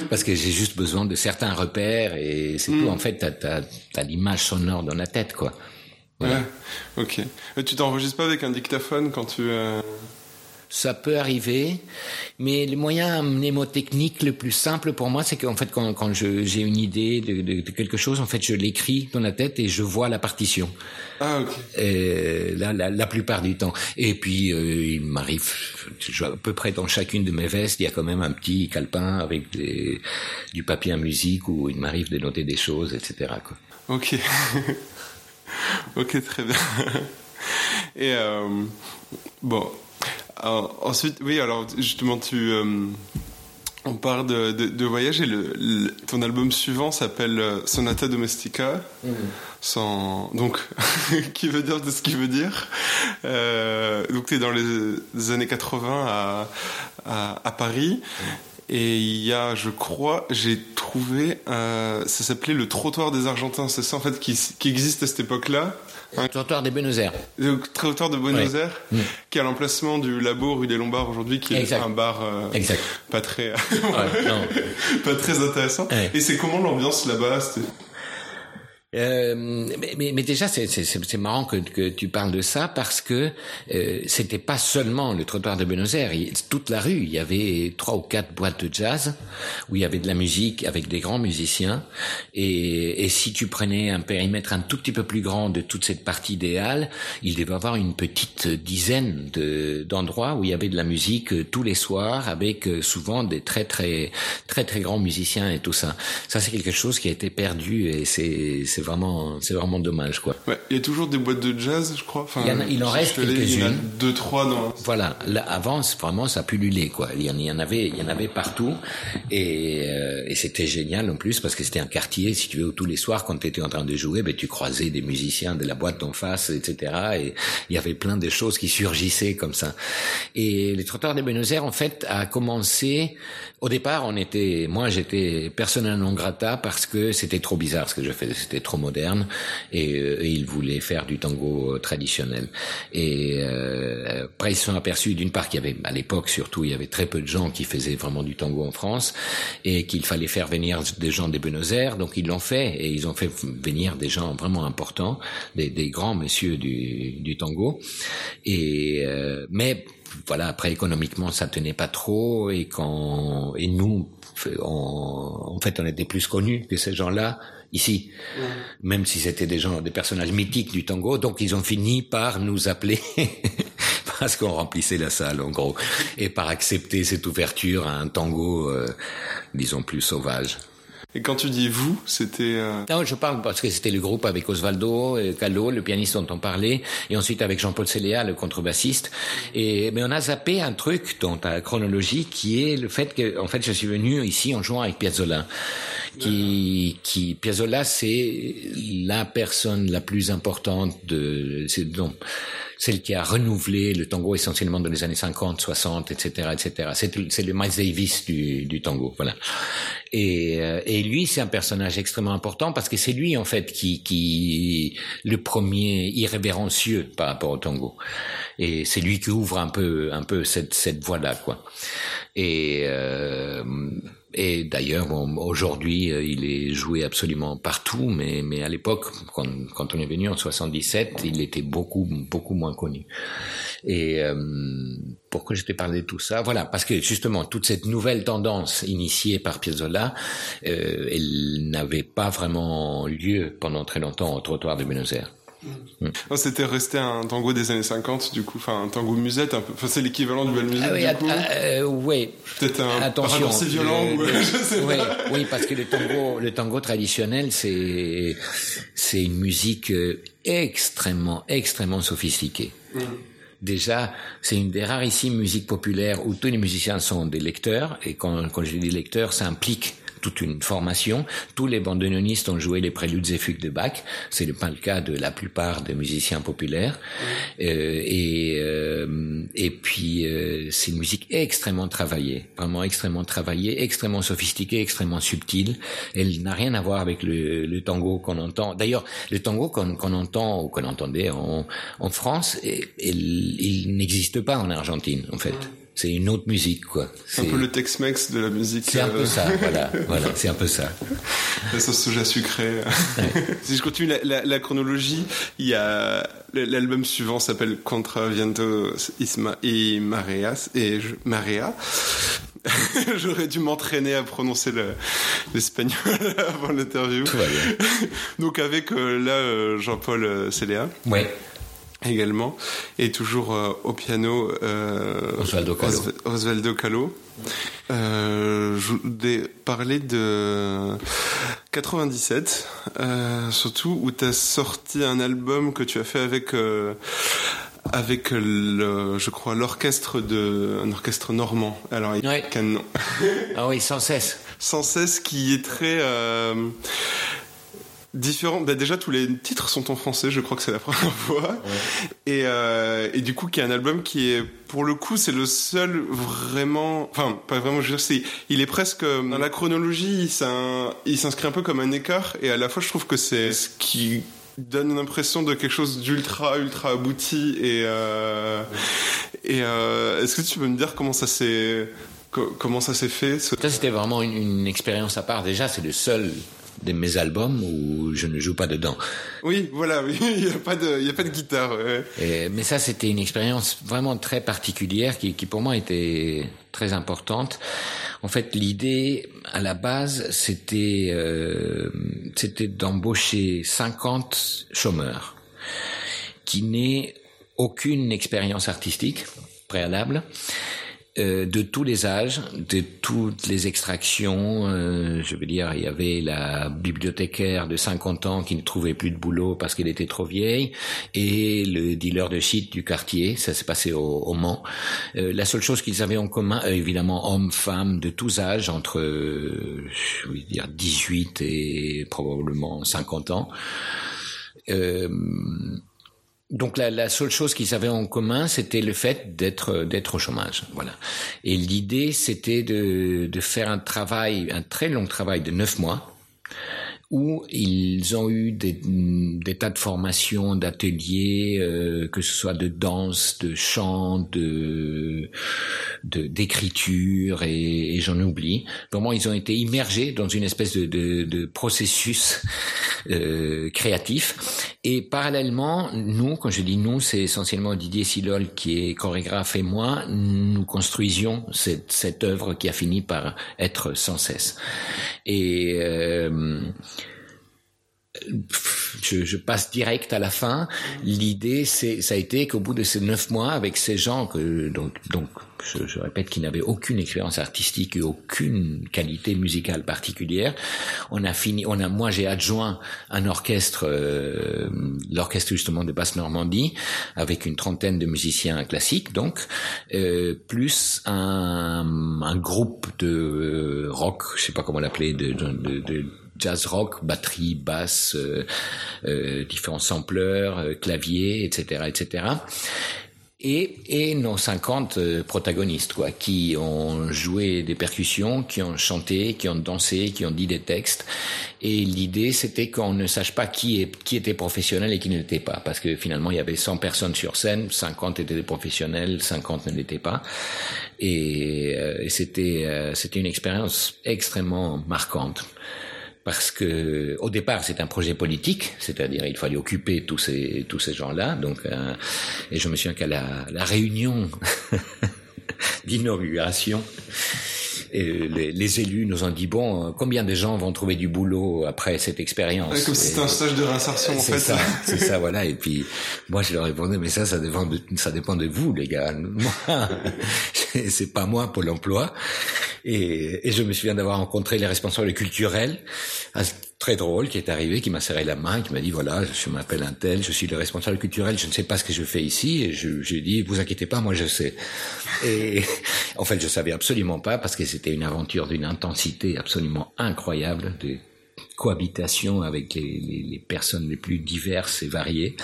Parce que j'ai juste besoin de certains repères et c'est tout. En fait, t'as as, l'image sonore dans la tête quoi. Voilà. Ouais, ok. Mais tu t'enregistres pas avec un dictaphone quand tu. Euh... ça peut arriver, mais le moyen mnémotechnique le plus simple pour moi, c'est qu'en fait, quand, quand j'ai une idée de, de, de, quelque chose, en fait, je l'écris dans la tête et je vois la partition. Ah, ok. Euh, la, la, la, plupart du temps. Et puis, euh, il m'arrive, à peu près dans chacune de mes vestes, il y a quand même un petit calepin avec des, du papier à musique où il m'arrive de noter des choses, etc. Quoi. Ok. [laughs] ok, très bien. [laughs] Et euh, bon, alors, ensuite, oui, alors justement, tu, euh, on parle de, de, de voyage et le, le, ton album suivant s'appelle euh, Sonata Domestica, mmh. sans, donc, [laughs] qui veut dire de ce qu'il veut dire. Euh, donc, tu es dans les, les, années 80 à, à, à Paris. Mmh. Et il y a, je crois, j'ai trouvé, euh, ça s'appelait le trottoir des Argentins. C'est ça en fait qui, qui existe à cette époque-là. Le trottoir des Buenos Aires. Le trottoir de Buenos ouais. Aires, mmh. qui est à l'emplacement du labo rue des Lombards aujourd'hui, qui est exact. un bar euh, exact. pas très, [laughs] ouais, pas très intéressant. Ouais. Et c'est comment l'ambiance là-bas euh, mais, mais, mais, déjà, c'est marrant que, que, tu parles de ça parce que euh, c'était pas seulement le trottoir de Buenos Aires. Toute la rue, il y avait trois ou quatre boîtes de jazz où il y avait de la musique avec des grands musiciens. Et, et si tu prenais un périmètre un tout petit peu plus grand de toute cette partie idéale, il devait avoir une petite dizaine d'endroits de, où il y avait de la musique euh, tous les soirs avec euh, souvent des très très très très grands musiciens et tout ça. Ça, c'est quelque chose qui a été perdu et c'est vraiment, c'est vraiment dommage, quoi. Ouais, il y a toujours des boîtes de jazz, je crois. Enfin, il, y en, a, il en reste quelques-unes. Deux, trois dans. Voilà. Là, avant, vraiment, ça pullulait, quoi. Il y en, il y en avait, il y en avait partout, et, euh, et c'était génial en plus parce que c'était un quartier, si tu veux, où tous les soirs, quand tu étais en train de jouer, ben tu croisais des musiciens de la boîte d'en face, etc. Et il y avait plein de choses qui surgissaient comme ça. Et les trottoirs de Buenos Aires, en fait, a commencé. Au départ, on était, moi, j'étais persona non grata parce que c'était trop bizarre ce que je faisais, c'était trop moderne et, euh, et, ils voulaient faire du tango traditionnel. Et euh, après ils se sont aperçus d'une part qu'il y avait à l'époque surtout il y avait très peu de gens qui faisaient vraiment du tango en France et qu'il fallait faire venir des gens des Buenos Aires. Donc ils l'ont fait et ils ont fait venir des gens vraiment importants, des, des grands messieurs du, du tango. Et euh, mais voilà, après économiquement ça tenait pas trop et quand et nous on, en fait on était plus connus que ces gens-là ici, ouais. même si c'était des gens, des personnages mythiques du tango. Donc ils ont fini par nous appeler [laughs] parce qu'on remplissait la salle en gros et par accepter cette ouverture à un tango, euh, disons plus sauvage. Et quand tu dis vous, c'était... Euh... Non, je parle parce que c'était le groupe avec Osvaldo Callo, le pianiste dont on parlait, et ensuite avec Jean-Paul Céléa, le contrebassiste. Et mais on a zappé un truc dans ta chronologie qui est le fait que, en fait, je suis venu ici en jouant avec Piazzolla. Qui, qui Piazzolla, c'est la personne la plus importante de, c'est donc celle qui a renouvelé le tango essentiellement dans les années 50, 60, etc., etc. C'est, c'est le Miles Davis du, du tango, voilà. Et, et lui, c'est un personnage extrêmement important parce que c'est lui en fait qui, qui le premier irrévérencieux par rapport au tango. Et c'est lui qui ouvre un peu, un peu cette, cette voie-là, quoi. Et euh, et d'ailleurs, bon, aujourd'hui, il est joué absolument partout, mais, mais à l'époque, quand, quand on est venu en 77, il était beaucoup, beaucoup moins connu. Et euh, pourquoi je t'ai parlé de tout ça? Voilà, parce que justement, toute cette nouvelle tendance initiée par Piazzolla, euh, elle n'avait pas vraiment lieu pendant très longtemps au trottoir de Buenos Aires. Mmh. Non, c'était resté un tango des années 50, du coup, enfin un tango musette, un peu. Enfin, c'est l'équivalent du bal musette. Ah oui, du coup. Euh. Peut-être un Attention, assez violent. Le, ou, [laughs] je sais oui, pas. oui, parce que le tango, le tango traditionnel, c'est c'est une musique extrêmement, extrêmement sophistiquée. Mmh. Déjà, c'est une des rarissimes musiques populaires où tous les musiciens sont des lecteurs, et quand, quand je dis lecteurs, ça implique toute une formation. Tous les bandoneonistes ont joué les préludes et fugues de Bach. C'est pas le cas de la plupart des musiciens populaires. Mmh. Euh, et euh, et puis euh, c'est une musique extrêmement travaillée, vraiment extrêmement travaillée, extrêmement sophistiquée, extrêmement subtile. Elle n'a rien à voir avec le, le tango qu'on entend. D'ailleurs, le tango qu'on qu entend ou qu'on entendait en, en France, il, il n'existe pas en Argentine en fait. C'est une autre musique quoi. C'est un peu le Tex-Mex de la musique. C'est un peu ça, [laughs] voilà, voilà, c'est un peu ça. La sauce soja sucrée. [laughs] si je continue la, la, chronologie, il y a l'album suivant s'appelle Contra Viento Isma et Mareas et Marea. [laughs] J'aurais dû m'entraîner à prononcer l'espagnol avant l'interview. Donc avec euh, là euh, Jean-Paul euh, Céléa. Ouais également, et toujours euh, au piano euh, Osvaldo Calo. Osvaldo Calo. Euh, je voulais parler de 97, euh, surtout où tu as sorti un album que tu as fait avec euh, avec le, je crois l'orchestre de un orchestre normand. Alors il ouais. nom. ah oui, sans cesse. Sans cesse, qui est très différent. Bah déjà tous les titres sont en français, je crois que c'est la [laughs] première fois. Et, euh, et du coup, qui est un album qui est, pour le coup, c'est le seul vraiment, enfin pas vraiment, je veux dire, c'est, il est presque dans la chronologie, il s'inscrit un peu comme un écart, et à la fois, je trouve que c'est ce qui donne l'impression de quelque chose d'ultra ultra abouti et euh, et euh, est-ce que tu peux me dire comment ça s'est comment ça s'est fait Ça c'était vraiment une, une expérience à part. Déjà, c'est le seul de mes albums où je ne joue pas dedans. Oui, voilà, oui. [laughs] il n'y a pas de, il y a pas de guitare. mais ça, c'était une expérience vraiment très particulière qui, qui pour moi était très importante. En fait, l'idée à la base, c'était, euh, c'était d'embaucher 50 chômeurs qui n'aient aucune expérience artistique préalable euh, de tous les âges, de toutes les extractions. Euh, je veux dire, il y avait la bibliothécaire de 50 ans qui ne trouvait plus de boulot parce qu'elle était trop vieille, et le dealer de shit du quartier. Ça s'est passé au, Mans. Euh, la seule chose qu'ils avaient en commun, évidemment, hommes, femmes, de tous âges, entre, je veux dire, 18 et probablement 50 ans. Euh, donc la, la, seule chose qu'ils avaient en commun, c'était le fait d'être d'être au chômage, voilà. Et l'idée, c'était de, de faire un travail, un très long travail de neuf mois, où ils ont eu des, des tas de formations, d'ateliers, euh, que ce soit de danse, de chant, de d'écriture et, et j'en oublie. Vraiment, ils ont été immergés dans une espèce de, de, de processus euh, créatif. Et parallèlement, nous, quand je dis nous, c'est essentiellement Didier Silol qui est chorégraphe et moi, nous construisions cette, cette œuvre qui a fini par être sans cesse. Et euh, je, je, passe direct à la fin. L'idée, c'est, ça a été qu'au bout de ces neuf mois, avec ces gens que donc, donc je, je répète, qui n'avaient aucune expérience artistique et aucune qualité musicale particulière, on a fini. On a, moi, j'ai adjoint un orchestre, euh, l'orchestre justement de basse Normandie, avec une trentaine de musiciens classiques, donc euh, plus un, un, groupe de euh, rock, je sais pas comment l'appeler, de, de, de jazz rock, batterie, basse, euh, euh, différents sampleurs, euh, claviers, etc., etc. Et, et nos 50 protagonistes, quoi, qui ont joué des percussions, qui ont chanté, qui ont dansé, qui ont dit des textes. Et l'idée, c'était qu'on ne sache pas qui, est, qui était professionnel et qui ne l'était pas. Parce que finalement, il y avait 100 personnes sur scène, 50 étaient des professionnels, 50 ne l'étaient pas. Et, et c'était, c'était une expérience extrêmement marquante parce que au départ c'est un projet politique, c'est-à-dire il fallait occuper tous ces tous ces gens-là. Donc euh, et je me souviens qu'à la, la réunion [laughs] d'inauguration, les, les, élus nous ont dit bon, combien de gens vont trouver du boulot après cette expérience ouais, Comme si c'était un stage de réinsertion en fait. C'est ça, [laughs] c'est ça, voilà. Et puis moi je leur répondais mais ça, ça dépend de, ça dépend de vous les gars. [laughs] Moi, c'est pas moi pour l'emploi. Et, et, je me souviens d'avoir rencontré les responsables culturels, très drôle, qui est arrivé, qui m'a serré la main, qui m'a dit voilà, je m'appelle un tel, je suis le responsable culturel, je ne sais pas ce que je fais ici. Et je, je dit vous inquiétez pas, moi je sais. [laughs] Et en fait, je savais absolument pas parce que c'était une aventure d'une intensité absolument incroyable, de cohabitation avec les, les, les personnes les plus diverses et variées.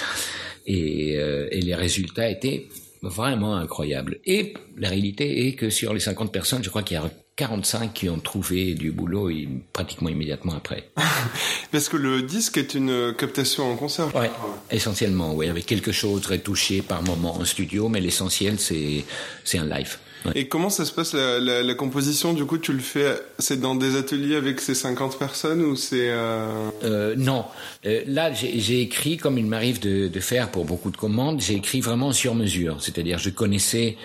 Et, euh, et les résultats étaient vraiment incroyables. Et la réalité est que sur les 50 personnes, je crois qu'il y a 45 qui ont trouvé du boulot pratiquement immédiatement après. [laughs] Parce que le disque est une captation en concert. Ouais, essentiellement, oui, avec quelque chose retouché par moment en studio, mais l'essentiel c'est c'est un live. Et comment ça se passe la, la, la, composition? Du coup, tu le fais, c'est dans des ateliers avec ces 50 personnes ou c'est euh... euh... Non, euh, là j'ai écrit comme il m'arrive de, de, faire pour beaucoup de commandes. J'ai écrit vraiment sur mesure, c'est-à-dire je connaissais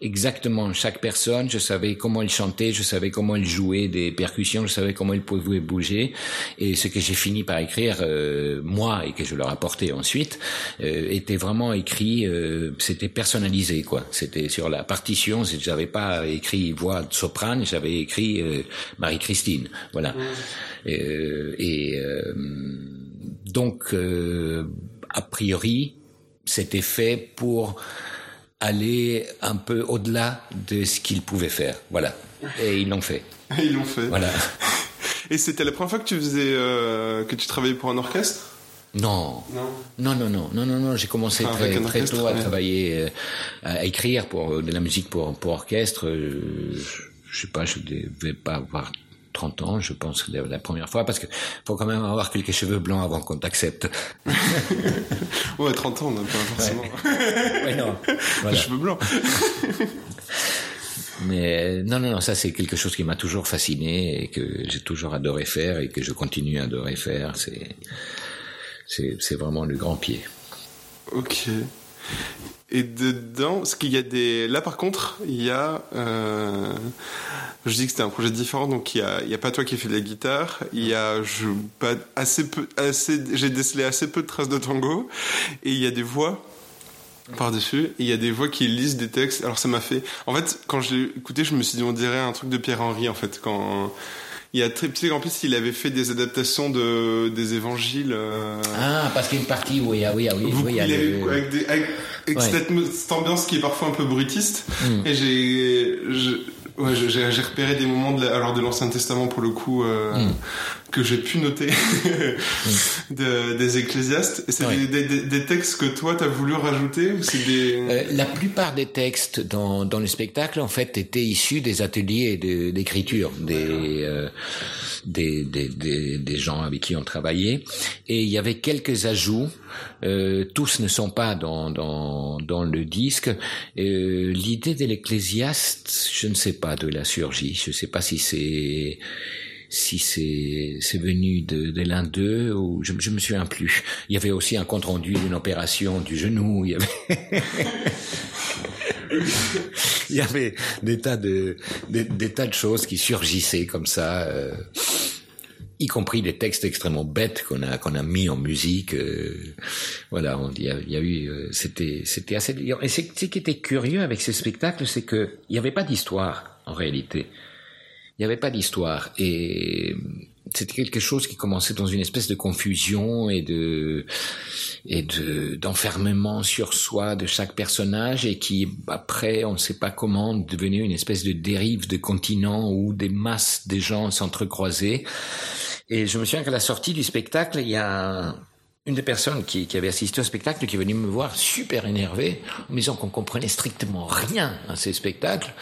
exactement chaque personne. Je savais comment il chantait, je savais comment il jouait des percussions, je savais comment il pouvait bouger. Et ce que j'ai fini par écrire euh, moi et que je leur apportais ensuite euh, était vraiment écrit. Euh, c'était personnalisé quoi. C'était sur la partition. J'avais pas écrit voix de soprane, j'avais écrit euh, Marie-Christine. Voilà. Euh, et donc a priori c'était fait pour aller un peu au-delà de ce qu'ils pouvaient faire. Voilà. Et ils l'ont fait. [laughs] Et ils l'ont fait. Voilà. Et c'était la première fois que tu faisais, euh, que tu travaillais pour un orchestre? Non. Non. Non, non, non, non, non. J'ai commencé Enfin, très, tôt à travailler, euh, à écrire pour euh, de la musique pour, pour orchestre. Je, je sais pas, je devais pas avoir 30 ans, je pense, la, la première fois, parce que faut quand même avoir quelques cheveux blancs avant qu'on t'accepte. [laughs] Ouais, 30 ans, on n'a pas forcément Ouais, non. [laughs] Voilà. cheveux blancs. [laughs] Mais non, non, non, ça c'est quelque chose qui m'a toujours fasciné et que j'ai toujours adoré faire et que je continue à adorer faire. C'est, c'est, c'est vraiment le grand pied. Ok. Et dedans, parce qu'il y a des. Là, par contre, il y a. euh, Je dis que c'était un projet différent, donc il y a, il y a pas toi qui fais de la guitare. Il y a je pas assez peu, assez. J'ai décelé assez peu de traces de tango, et il y a des voix par dessus. Et il y a des voix qui lisent des textes. Alors ça m'a fait. En fait, quand je l'ai écouté, je me suis dit on dirait un truc de Pierre Henry en fait quand. Il y a très en plus il avait fait des adaptations de des évangiles. euh, Ah, parce qu'il y a une partie où il y a, oui, ah oui, beaucoup, oui, il y a il a eu, le- avec, des- avec- avec Ouais. cette, cette ambiance qui est parfois un peu brutiste. Mm. Et j'ai, ouais, j'ai, j'ai repéré des moments de, la- alors de l'Ancien Testament pour le coup euh, Mm. que j'ai pu noter [laughs] de- des Ecclésiastes. Et c'est Ouais. des, des- des- textes que toi t'as voulu rajouter ou c'est des Euh, la plupart des textes dans, dans le spectacle, en fait, étaient issus des ateliers de- d'écriture des, euh, des, des, des, des gens avec qui on travaillait. Et il y avait quelques ajouts. Euh, tous ne sont pas dans, dans, dans le disque. Euh, L'idée de l'Ecclésiaste, je ne sais pas d'où a surgi. Je sais pas si c'est si c'est c'est venu de, de l'un d'eux ou je, je me souviens plus. Il y avait aussi un compte rendu d'une opération du genou. Il y avait [laughs] il y avait des tas de des, des tas de choses qui surgissaient comme ça. euh, y compris des textes extrêmement bêtes qu'on a qu'on a mis en musique euh, voilà il y a, y a eu euh, c'était c'était assez et c'est ce qui était curieux avec ces spectacles c'est que il n'y avait pas d'histoire en réalité. Il n'y avait pas d'histoire. Et c'était quelque chose qui commençait dans une espèce de confusion et de et de d'enfermement sur soi de chaque personnage et qui après on ne sait pas comment devenait une espèce de dérive de continent où des masses de gens s'entrecroisaient et je me souviens qu'à la sortie du spectacle il y a une des personnes qui, avait assisté au spectacle qui est venue me voir super énervé en me disant qu'on comprenait strictement rien à ces spectacles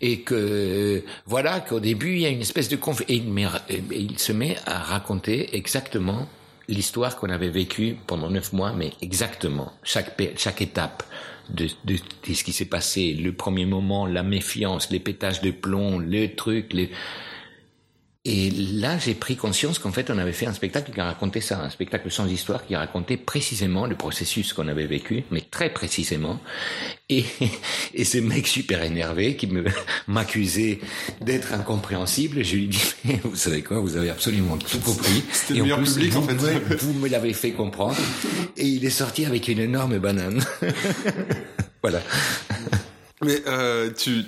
et que euh, voilà qu'au début il y a une espèce de conf et il, se met à raconter exactement l'histoire qu'on avait vécue pendant neuf mois mais exactement chaque chaque étape de, de, de ce qui s'est passé le premier moment la méfiance les pétages de plomb le truc les et là, j'ai pris conscience qu'en fait, on avait fait un spectacle qui racontait ça, un spectacle sans histoire qui racontait précisément le processus qu'on avait vécu, mais très précisément. Et, [laughs] et ce mec super énervé qui me [laughs] m'accusait d'être incompréhensible, je lui dis, mais vous savez quoi, vous avez absolument tout compris. C'était le meilleur plus, public, vous, en fait. vous me l'avez fait comprendre. Et il est sorti avec une énorme banane. [laughs] voilà. Mais euh, tu,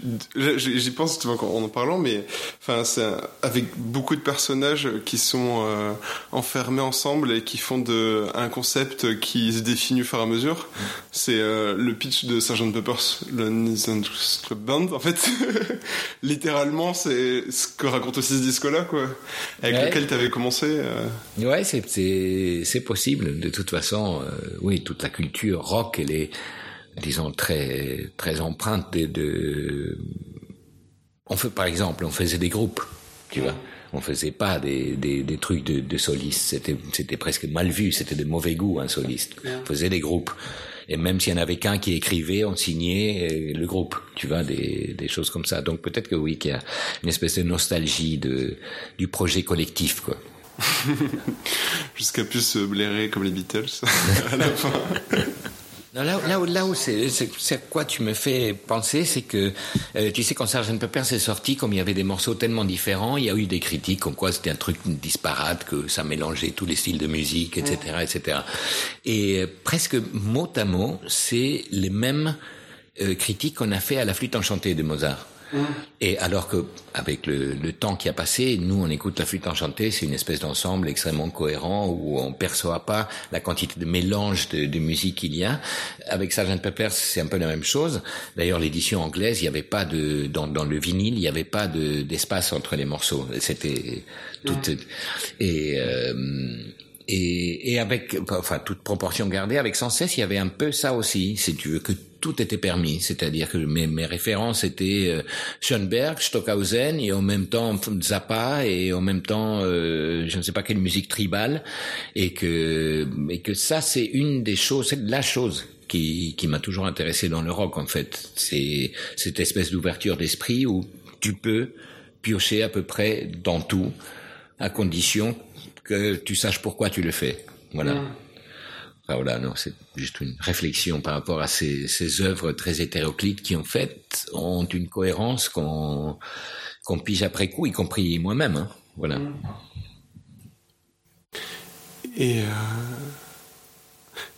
j'y pense tu vois, en en parlant, mais enfin c'est avec beaucoup de personnages qui sont euh, enfermés ensemble et qui font de un concept qui se définit au fur et à mesure. C'est euh, le pitch de Sgt Pepper's Lonely Band. En fait, [laughs] littéralement, c'est ce que raconte aussi ce disque-là, quoi, avec Ouais. lequel tu avais commencé. euh. Ouais, c'est c'est c'est possible. De toute façon, euh, oui, toute la culture rock, elle est, disons, très très empreinte de, de. On fait, par exemple, on faisait des groupes, tu vois. On faisait pas des des, des trucs de, de solistes. C'était c'était presque mal vu. C'était de mauvais goût un soliste. On faisait des groupes. Et même s'il y en avait qu'un qui écrivait, on signait le groupe, tu vois, des, des choses comme ça. Donc peut-être que oui, qu'il y a une espèce de nostalgie de, du projet collectif, quoi. [laughs] Jusqu'à plus se blairer comme les Beatles [laughs] à la fin. [laughs] là, là, là où c'est, quoi tu me fais penser, c'est que euh, tu sais quand Sgt Pepper s'est sorti, comme il y avait des morceaux tellement différents, il y a eu des critiques comme quoi c'était un truc disparate, que ça mélangeait tous les styles de musique, etc., etc. Et euh, presque mot à mot, c'est les mêmes euh, critiques qu'on a fait à la flûte enchantée de Mozart. Et alors que, avec le, le, temps qui a passé, nous on écoute la flûte enchantée, c'est une espèce d'ensemble extrêmement cohérent où on perçoit pas la quantité de mélange de, de musique qu'il y a. Avec Sgt Pepper, c'est un peu la même chose. D'ailleurs, l'édition anglaise, il n'y avait pas de dans, dans, le vinyle, il n'y avait pas d'espace entre les morceaux. C'était tout et euh, et, et, avec, enfin, toute proportion gardée, avec Sans cesse, il y avait un peu ça aussi, si tu veux, que tout était permis. C'est-à-dire que mes, mes, références étaient euh, Schoenberg, Stockhausen, et en même temps Zappa, et en même temps, euh, je ne sais pas quelle musique tribale, et que, et que ça, c'est une des choses, c'est la chose qui, qui m'a toujours intéressé dans le rock, en fait. C'est cette espèce d'ouverture d'esprit où tu peux piocher à peu près dans tout, à condition que tu saches pourquoi tu le fais. Voilà. Mm. Voilà, non, c'est juste une réflexion par rapport à ces, ces œuvres très hétéroclites qui en fait ont une cohérence qu'on qu'on pige après coup, y compris moi-même. Hein. Voilà. Et euh...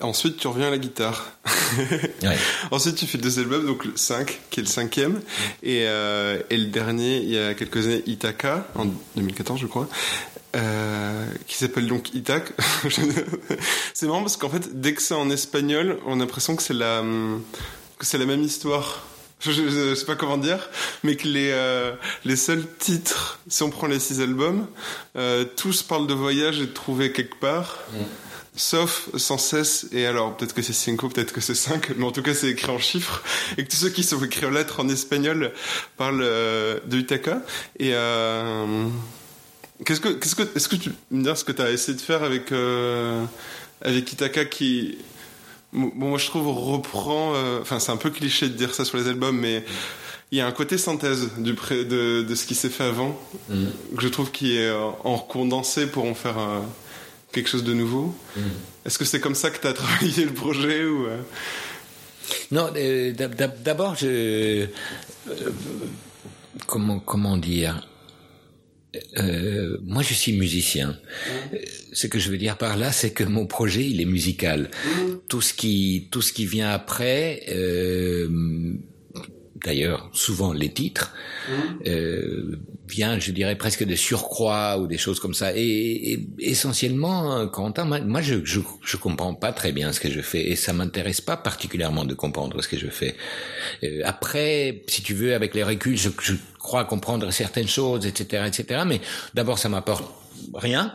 ensuite, tu reviens à la guitare. [laughs] ouais. ensuite, tu fais deux albums, donc le 5, qui est le cinquième, et, euh, et le dernier, il y a quelques années, Ithaca, en 2014, je crois. Euh, qui s'appelle donc Itac. [laughs] c'est marrant parce qu'en fait, dès que c'est en espagnol, on a l'impression que c'est la, que c'est la même histoire. Je, je, sais pas comment dire, mais que les euh, les seuls titres, si on prend les six albums, euh, tous parlent de voyage et de trouver quelque part. Mm. Sauf sans cesse, et alors peut-être que c'est cinco, peut-être que c'est cinq, mais en tout cas c'est écrit en chiffres, et que tous ceux qui sont écrits en lettres en espagnol parlent de Itaca. Et Qu'est-ce que, qu'est-ce que, est-ce que tu me dire ce que tu as essayé de faire avec euh, avec Itaka qui, bon, moi je trouve reprend, euh, enfin c'est un peu cliché de dire ça sur les albums, mais il y a un côté synthèse du pré, de, de ce qui s'est fait avant mm. que je trouve qui est en condensé pour en faire euh, quelque chose de nouveau. Mm. Est-ce que c'est comme ça que tu as [laughs] travaillé le projet ou euh? Non, euh, d'abord je comment comment dire? Euh, moi, je suis musicien. Ce que je veux dire par là, c'est que mon projet, il est musical. Tout ce qui, tout ce qui vient après, euh, d'ailleurs, souvent les titres, euh, vient, je dirais, presque de surcroît ou des choses comme ça. Et, essentiellement, Quentin, moi, je, je, je comprends pas très bien ce que je fais et ça m'intéresse pas particulièrement de comprendre ce que je fais. Euh, après, si tu veux, avec les reculs, je, je crois comprendre certaines choses, etc., etc. Mais d'abord, ça m'apporte rien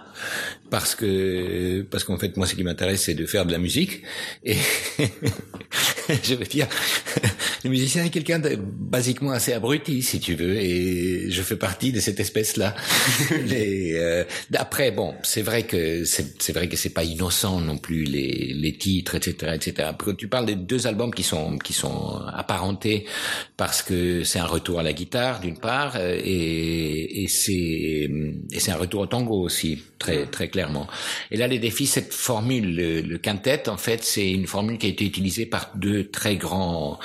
parce que parce qu'en fait moi ce qui m'intéresse c'est de faire de la musique et [laughs] [laughs] je veux dire le musicien est quelqu'un de basiquement assez abruti, si tu veux, et je fais partie de cette espèce-là. [laughs] euh, après, bon, c'est vrai que c'est vrai que c'est pas innocent non plus les, les titres, etc., etc. Quand tu parles des deux albums qui sont qui sont apparentés parce que c'est un retour à la guitare d'une part euh, et, et c'est et c'est un retour au tango aussi très très clairement. Et là, les défis, cette formule, le, le quintet, en fait, c'est une formule qui a été utilisée par deux très grands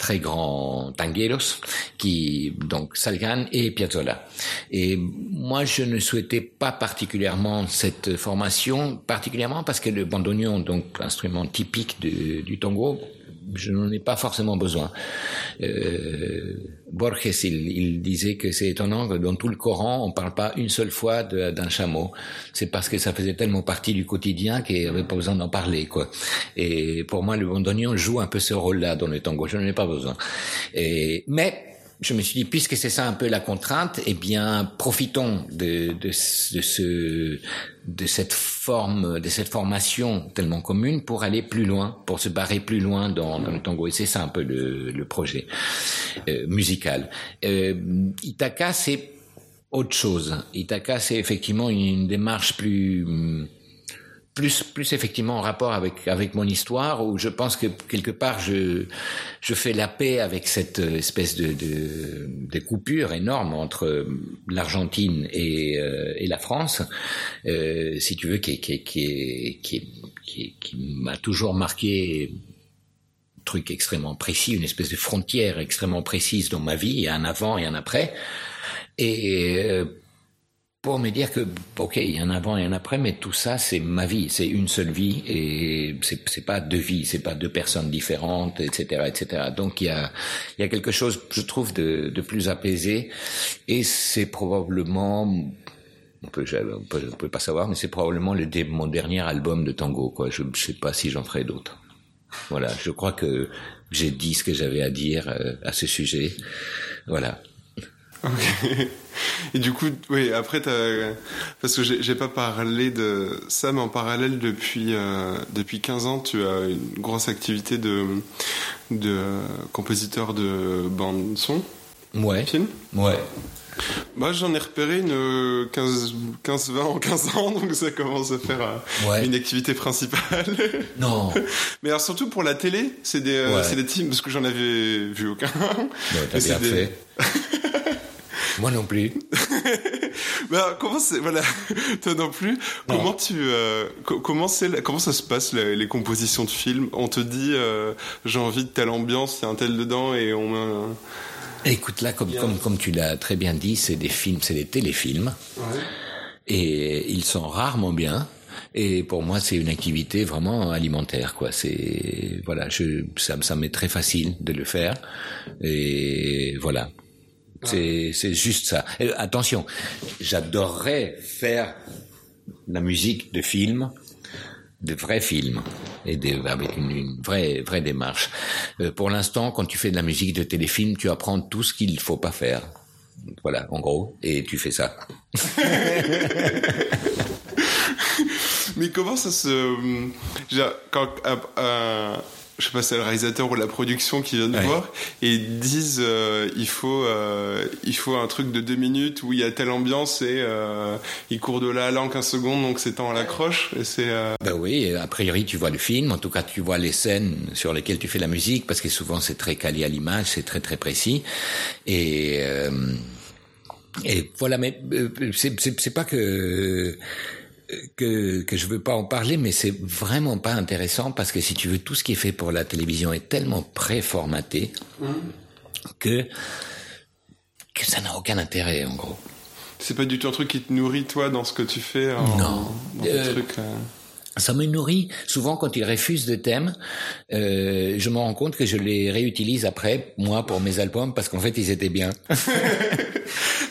très grands tangueros, qui donc Salgan et Piazzolla. Et moi, je ne souhaitais pas particulièrement cette formation, particulièrement parce que le bandonion, donc instrument typique du tango, je n'en ai pas forcément besoin. Euh, Borges, il, il, disait que c'est étonnant que dans tout le Coran, on parle pas une seule fois d'un chameau. C'est parce que ça faisait tellement partie du quotidien qu'il n'y avait pas besoin d'en parler, quoi. Et pour moi, le bandonion joue un peu ce rôle-là dans le tango. Je n'en ai pas besoin. Et, mais je me suis dit, puisque c'est ça un peu la contrainte, eh bien, profitons de, de, de, ce, de cette forme, de cette formation tellement commune pour aller plus loin, pour se barrer plus loin dans, dans le tango. Et c'est ça un peu le, le projet euh, musical. Euh, Ithaca, c'est autre chose. Ithaca, c'est effectivement une démarche plus plus plus effectivement en rapport avec avec mon histoire où je pense que quelque part je je fais la paix avec cette espèce de de, de coupure énorme entre l'Argentine et euh, et la France euh, si tu veux qui qui qui qui qui, qui m'a toujours marqué truc extrêmement précis une espèce de frontière extrêmement précise dans ma vie un avant et un après. Et euh, pour me dire que ok il y en a avant et un après mais tout ça c'est ma vie c'est une seule vie et c'est c'est pas deux vies c'est pas deux personnes différentes etc etc donc il y a il y a quelque chose je trouve de, de plus apaisé et c'est probablement on peut, on peut, on pas savoir mais c'est probablement le mon dernier album de tango quoi. Je, je sais pas si j'en ferai d'autres. Voilà je crois que j'ai dit ce que j'avais à dire euh, à ce sujet. Voilà. Okay. Et du coup, oui, après, as, parce que j'ai pas parlé de ça, mais en parallèle, depuis, euh, depuis 15 ans, tu as une grosse activité de, de compositeur de bande-son. Ouais. Film. Ouais. Moi, j'en ai repéré une 15, 15, 20 en 15 ans, [laughs] donc ça commence à faire euh, Ouais. une activité principale. Non. [laughs] Mais alors, surtout pour la télé, c'est des, euh, Ouais. des teams, parce que j'en avais vu aucun. Ouais, t'as bien des- fait. [laughs] Moi non plus. [laughs] Bah, comment c'est voilà [laughs] toi non plus Non. comment tu euh, co- comment c'est comment ça se passe les, les compositions de films? On te dit euh, j'ai envie de telle ambiance il y a un tel dedans et on un... Écoute, là, comme, comme, comme tu l'as très bien dit, c'est des films, c'est des téléfilms. Et ils sont rarement bien. Et pour moi, c'est une activité vraiment alimentaire, quoi. C'est, voilà, je, ça, ça m'est très facile de le faire. Et voilà. C'est, c'est juste ça. Et attention, j'adorerais faire la musique de films, de vrais films, et de, avec une, une vraie, vraie démarche. Euh, pour l'instant, quand tu fais de la musique de téléfilm, tu apprends tout ce qu'il faut pas faire. Voilà, en gros, et tu fais ça. [laughs] [laughs] mais comment ça se déjà, quand euh, euh, je sais pas c'est le réalisateur ou la production qui vient de Ouais. voir et ils disent euh, il faut euh, il faut un truc de deux minutes où il y a telle ambiance et euh, il court de là à là en 15 secondes donc c'est temps à l'accroche et c'est euh, Ben oui, a priori tu vois le film, en tout cas tu vois les scènes sur lesquelles tu fais la musique, parce que souvent c'est très calé à l'image, c'est très très précis. Et, euh, et voilà, mais euh, c'est c'est- c'est pas que que que je veux pas en parler, mais c'est vraiment pas intéressant parce que si tu veux, tout ce qui est fait pour la télévision est tellement préformaté que que ça n'a aucun intérêt en gros. c'est pas du tout un truc qui te nourrit toi dans ce que tu fais en, Non. dans Euh, trucs, euh. Ça me nourrit. Souvent, quand ils refusent des thèmes, euh, je me rends compte que je les réutilise après, moi, pour mes albums, parce qu'en fait, ils étaient bien. [laughs]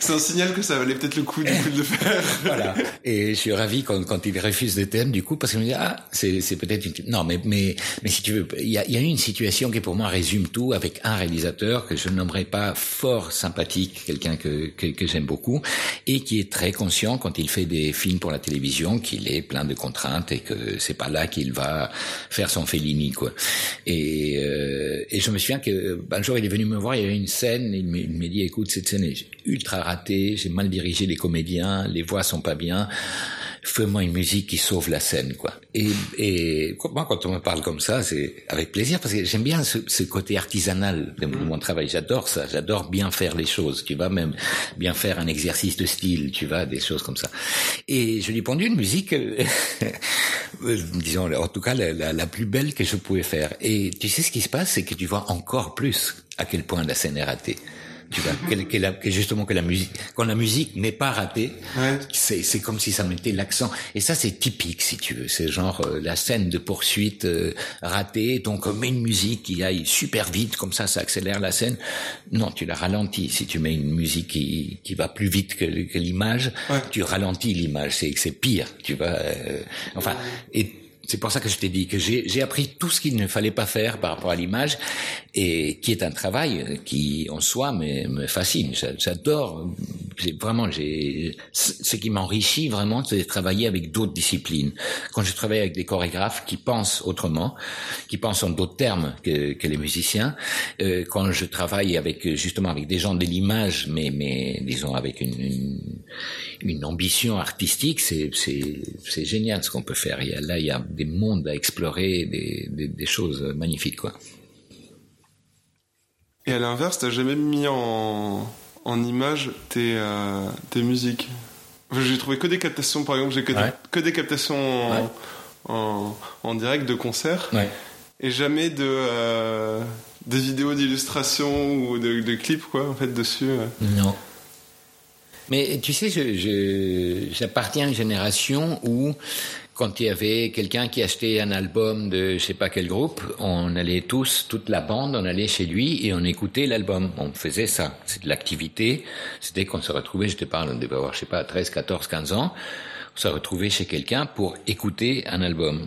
c'est un signal que ça valait peut-être le coup du coup de le faire [laughs] voilà. Et je suis ravi quand, quand ils refusent des thèmes, du coup, parce je me dis, ah, c'est, c'est peut-être une... Non, mais, mais, mais si tu veux, il y a, il y a une situation qui, pour moi, résume tout avec un réalisateur que je nommerai pas fort sympathique, quelqu'un que, que, que j'aime beaucoup, et qui est très conscient quand il fait des films pour la télévision qu'il est plein de contraintes et que c'est pas là qu'il va faire son Fellini, quoi. Et, euh, et je me souviens que un jour il est venu me voir, il y avait une scène, il m'a il m'a dit écoute cette scène est ultra ratée, j'ai mal dirigé les comédiens, les voix sont pas bien, fais-moi une musique qui sauve la scène quoi. Et, et moi quand on me parle comme ça, c'est avec plaisir parce que j'aime bien ce, ce côté artisanal de mon travail, j'adore ça, j'adore bien faire les choses, tu vas même bien faire un exercice de style, tu vas des choses comme ça. Et je lui ai pondu une musique euh, [laughs] disons en tout cas la, la, la plus belle que je pouvais faire. Et tu sais ce qui se passe, c'est que tu vois encore plus à quel point la scène est ratée. Tu vois, que, que, la, que justement que la musique, quand la musique n'est pas ratée, Ouais. c'est c'est comme si ça mettait l'accent. Et ça c'est typique si tu veux, c'est genre euh, la scène de poursuite euh, ratée, donc on met une musique qui aille super vite, comme ça ça accélère la scène. Non, tu la ralentis. Si tu mets une musique qui, qui va plus vite que, que l'image, Ouais. tu ralentis l'image. C'est c'est pire, tu vois. euh, enfin, et c'est pour ça que je t'ai dit que j'ai appris tout ce qu'il ne fallait pas faire par rapport à l'image et qui est un travail qui en soi me, me fascine. J'a- J'adore vraiment, ce qui m'enrichit vraiment, c'est de travailler avec d'autres disciplines. Quand je travaille avec des chorégraphes qui pensent autrement, qui pensent en d'autres termes que, que les musiciens, euh, quand je travaille avec justement avec des gens de l'image, mais mais disons avec une, une, une ambition artistique, c'est c'est génial ce qu'on peut faire. Il y a, là, il y a des mondes à explorer, des, des, des choses magnifiques, quoi. Et à l'inverse, t'as jamais mis en, en image tes, euh, tes musiques? J'ai trouvé que des captations, par exemple, j'ai que, que, des captations en, en, en, direct de concert. Ouais. Et jamais de, euh, des vidéos d'illustration ou de, de, clips, quoi, en fait, dessus. Euh. Non. Mais tu sais, j'appartiens à une génération où quand il y avait quelqu'un qui achetait un album de je sais pas quel groupe, on allait tous, toute la bande, on allait chez lui et on écoutait l'album. On faisait ça. C'est de l'activité. C'était qu'on se retrouvait, je te parle, on devait avoir, je sais pas, 13, 14, 15 ans. On se retrouvait chez quelqu'un pour écouter un album.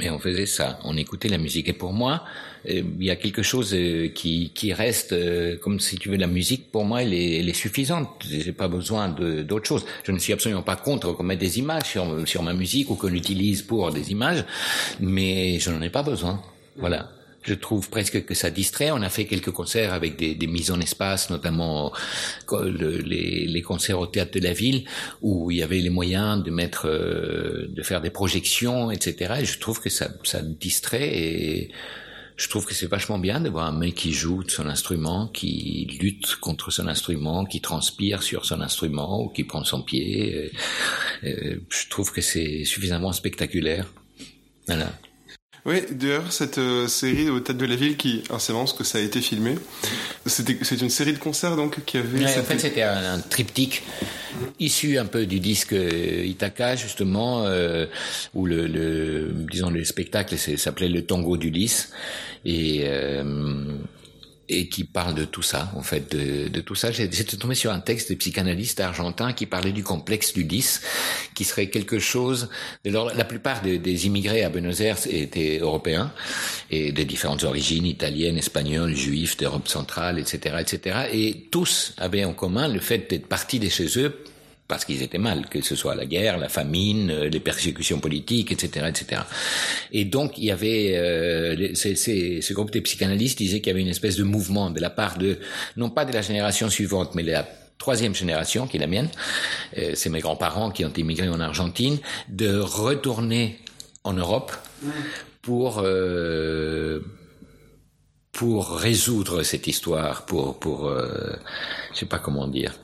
Et on faisait ça. On écoutait la musique. Et pour moi, euh, il y a quelque chose euh, qui, qui reste euh, comme si tu veux la musique pour moi elle est, elle est suffisante j'ai pas besoin d'autre chose je ne suis absolument pas contre qu'on mette des images sur, sur ma musique ou qu'on l'utilise pour des images mais je n'en ai pas besoin voilà je trouve presque que ça distrait. On a fait quelques concerts avec des, des mises en espace, notamment le, les, les, concerts au théâtre de la ville, où il y avait les moyens de mettre, de faire des projections, etc. Et je trouve que ça, ça distrait et je trouve que c'est vachement bien de voir un mec qui joue de son instrument, qui lutte contre son instrument, qui transpire sur son instrument ou qui prend son pied. je trouve que c'est suffisamment spectaculaire. Voilà. Oui, d'ailleurs, cette euh, série au Théâtre de la Ville, qui, c'est marrant parce que ça a été filmé, c'était, c'est une série de concerts donc qui avait. Ouais, en fait, c'était un, un, triptyque issu un peu du disque euh, Ithaca, justement, euh, où le, le, disons, le spectacle s'appelait Le Tango d'Ulysse. Et. Et qui parle de tout ça, en fait, de, de tout ça. J'étais tombé sur un texte de psychanalyste argentin qui parlait du complexe du 10, qui serait quelque chose. Alors, la plupart des, des, immigrés à Buenos Aires étaient européens et de différentes origines, italiennes, espagnoles, juifs, d'Europe centrale, etc., etc. Et tous avaient en commun le fait d'être partis de chez eux parce qu'ils étaient mal, que ce soit la guerre, la famine, euh, les persécutions politiques, etc., etc. Et donc il y avait euh, ce groupe de psychanalystes disait qu'il y avait une espèce de mouvement de la part de non pas de la génération suivante, mais de la troisième génération qui est la mienne, euh, c'est mes grands-parents qui ont immigré en Argentine, de retourner en Europe pour euh, pour résoudre cette histoire, pour pour euh, je sais pas comment dire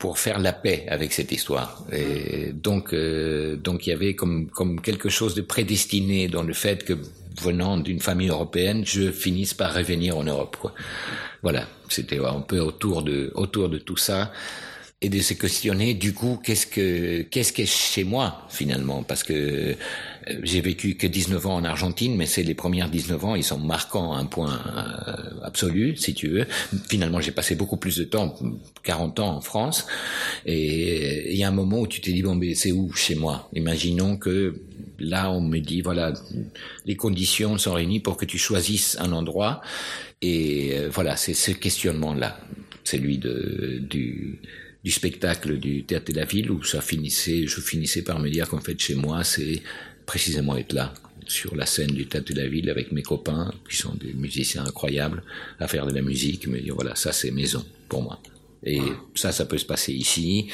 pour faire la paix avec cette histoire. Et donc, euh, donc il y avait comme, comme quelque chose de prédestiné dans le fait que venant d'une famille européenne, je finisse par revenir en Europe. Quoi. Voilà, c'était un peu autour de, autour de tout ça et de se questionner du coup qu'est-ce que qu'est-ce est chez moi finalement? Parce que j'ai vécu que 19 ans en Argentine, mais c'est les premières 19 ans, ils sont marquants un point euh, absolu, si tu veux. Finalement, j'ai passé beaucoup plus de temps, 40 ans en France, et il y a un moment où tu t'es dit, bon, mais c'est où chez moi? Imaginons que là, on me dit, voilà, les conditions sont réunies pour que tu choisisses un endroit, et euh, voilà, c'est ce questionnement-là, celui de, du du spectacle du théâtre de la ville où ça finissait, je finissais par me dire qu'en fait chez moi c'est précisément être là, sur la scène du Théâtre de la Ville avec mes copains, qui sont des musiciens incroyables, à faire de la musique, mais voilà, ça c'est maison pour moi. Et ça, ça peut se passer ici,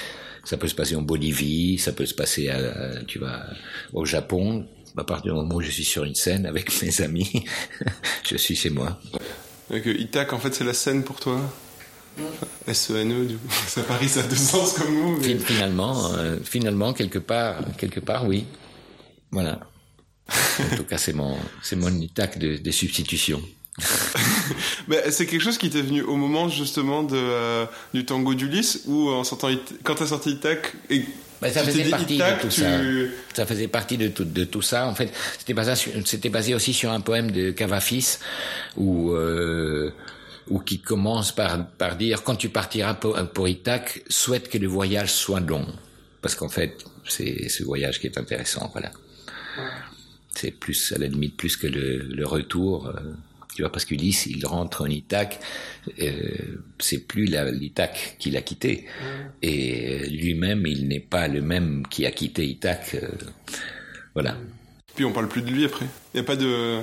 ça peut se passer en Bolivie, ça peut se passer, à, tu vois, au Japon. À partir du moment où je suis sur une scène avec [laughs] mes amis, je suis chez moi. Donc, Itac, en fait, c'est la scène pour toi? S-E-N-E, du coup. [laughs] Ça Paris, ça a deux sens comme. Mais... Finalement, euh, finalement, quelque part, quelque part, oui. Voilà. En tout cas, c'est mon, c'est mon itac de, de substitution. [laughs] Mais c'est quelque chose qui t'est venu au moment justement de, euh, du tango d'Ulysse ou en sortant quand t'as sorti Itac et bah, ça faisait partie Itac, de tout tu... ça. Ça faisait partie de tout, de tout ça. En fait, c'était basé, c'était basé aussi sur un poème de Cavafis où, euh, où qui commence par, par dire quand tu partiras pour, pour Itac, souhaite que le voyage soit long. Parce qu'en fait, c'est ce voyage qui est intéressant. Voilà. C'est plus, à la limite, plus que le, le retour. Euh, Tu vois, parce qu'Ulysse, il rentre en Ithaque, euh, c'est plus l'Ithaque qu'il a quitté. Et lui-même, il n'est pas le même qui a quitté Ithaque. Euh, voilà. Puis on parle plus de lui après. Il n'y a pas de.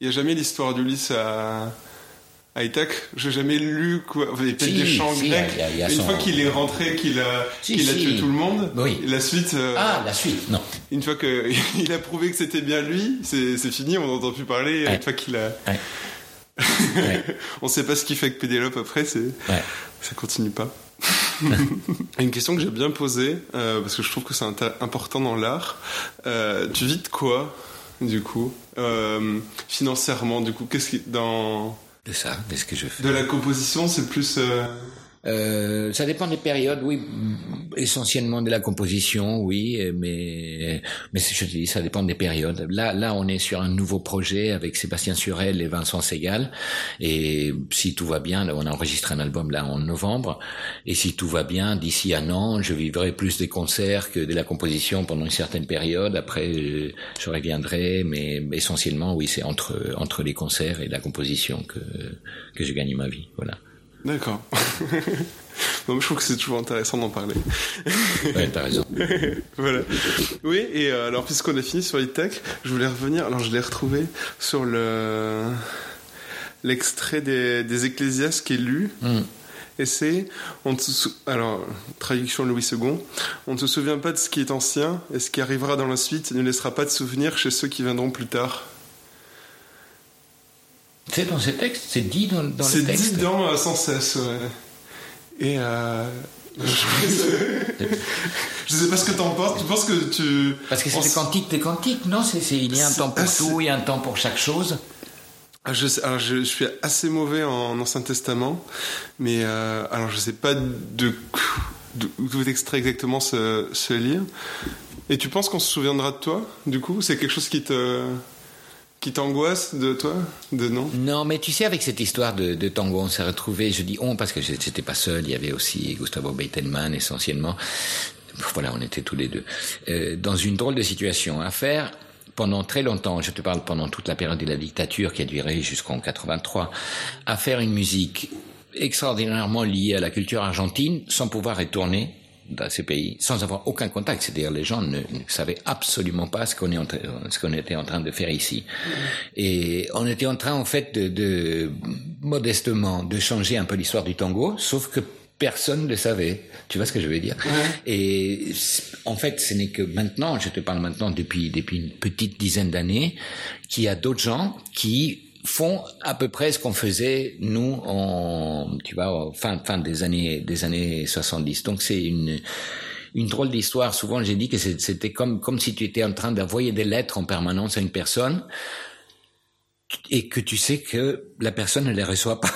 Il n'y a jamais l'histoire d'Ulysse à Ithaque, j'ai jamais lu quoi. Il y a peut-être des chants grecs. une fois qu'il est rentré, qu'il a, qu'il a tué tout le monde. Oui. La suite. Euh, ah, la suite, non. Une fois qu'il [laughs] a prouvé que c'était bien lui, c'est fini. On n'entend plus parler. Une fois qu'il a. Ouais. [laughs] on sait pas ce qu'il fait avec Pénélope après. C'est. Ça continue pas. [laughs] une question que j'ai bien posée euh, parce que je trouve que c'est important dans l'art. Euh, tu vis de quoi, du coup, financièrement, du coup, qu'est-ce qui dans de ça, de ce que je fais? De la composition, c'est plus. Euh, euh, ça dépend des périodes, oui. Essentiellement de la composition, oui, mais mais je te dis, ça dépend des périodes. Là, là, on est sur un nouveau projet avec Sébastien Surel et Vincent Segal, et si tout va bien, là, on enregistre un album là en novembre, et si tout va bien, d'ici un an, je vivrai plus des concerts que de la composition pendant une certaine période. Après, je reviendrai, mais essentiellement, oui, c'est entre entre les concerts et la composition que que je gagne ma vie, voilà. D'accord. [laughs] je trouve que c'est toujours intéressant d'en parler. Ouais, t'as raison. [laughs] voilà. Oui, et euh, alors puisqu'on a fini sur les tech, je voulais revenir. Alors je l'ai retrouvé sur le l'extrait des, des Ecclésiastes qui est lu. Hmm. Et c'est, on alors, traduction Louis II, on ne se souvient pas de ce qui est ancien, et ce qui arrivera dans la suite ne laissera pas de souvenir chez ceux qui viendront plus tard. C'est dans ces textes C'est dit dans, dans C'est dit dans euh, sans cesse, ouais. Et euh, [laughs] je sais pas ce que t'en penses. Tu penses que tu. Parce que c'est cantiques des cantiques, non c'est, Il y a un temps pour tout, il y a un temps pour chaque chose. Ah, je, alors je, suis assez mauvais en Ancien Testament, mais euh, alors je sais pas de d'où extrait exactement ce, ce livre. Et tu penses qu'on se souviendra de toi, du coup? C'est quelque chose qui te qui t'angoisse de toi De non? Non, mais tu sais, avec cette histoire de, de tango, on s'est retrouvé, je dis on parce que j'étais pas seul, il y avait aussi Gustavo Beitelman essentiellement. Voilà, on était tous les deux. Euh, dans une drôle de situation à faire pendant très longtemps, je te parle pendant toute la période de la dictature qui a duré jusqu'en 83, à faire une musique extraordinairement liée à la culture argentine sans pouvoir retourner dans ces pays sans avoir aucun contact. C'est-à-dire les gens ne, savaient absolument pas ce qu'on ce qu'on était en train de faire ici. Et on était en train en fait de, de modestement de changer un peu l'histoire du tango, sauf que personne ne le savait. Tu vois ce que je veux dire? Et en fait, ce n'est que maintenant, je te parle maintenant depuis depuis une petite dizaine d'années, qu'il y a d'autres gens qui font à peu près ce qu'on faisait nous en tu vois fin fin des années des années 70 donc c'est une une drôle d'histoire. Souvent j'ai dit que c'était comme comme si tu étais en train d'envoyer des lettres en permanence à une personne et que tu sais que la personne ne les reçoit pas.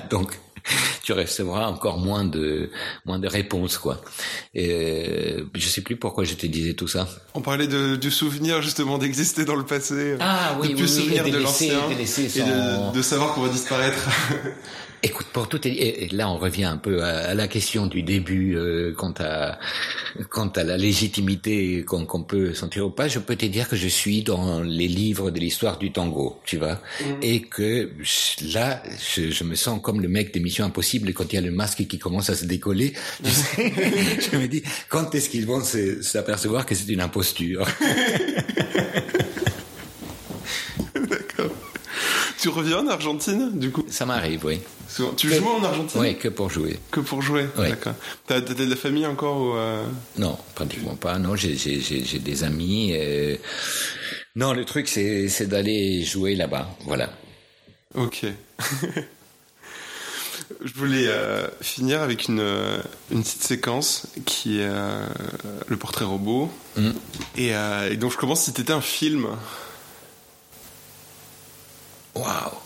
[laughs] Donc [laughs] tu recevras encore moins de moins de réponses quoi. Et je sais plus pourquoi je te disais tout ça. On parlait de, du souvenir justement d'exister dans le passé, ah, oui, de plus souvenir de l'ancien et de, de savoir qu'on va disparaître. [laughs] Écoute, pour tout et là on revient un peu à, la question du début euh, quant à quant à la légitimité qu'on peut sentir ou pas. Je peux te dire que je suis dans les livres de l'histoire du tango, tu vois, mm. et que là je, je, me sens comme le mec d'émission Impossible quand il y a le masque qui commence à se décoller. [laughs] je me dis quand est-ce qu'ils vont s'apercevoir que c'est une imposture? [laughs] D'accord. Tu reviens en Argentine, du coup? Ça m'arrive, oui. Tu joues en Argentine? Oui, que pour jouer. Que pour jouer, d'accord. T'as de la famille encore ou euh... Non, pratiquement pas. Non, j'ai des amis. Euh... Non, le truc, c'est d'aller jouer là-bas, voilà. Ok. [laughs] Je voulais euh, finir avec une, euh, une petite séquence qui est le portrait robot. Mm. Et, et, donc je commence si t'étais un film. Waouh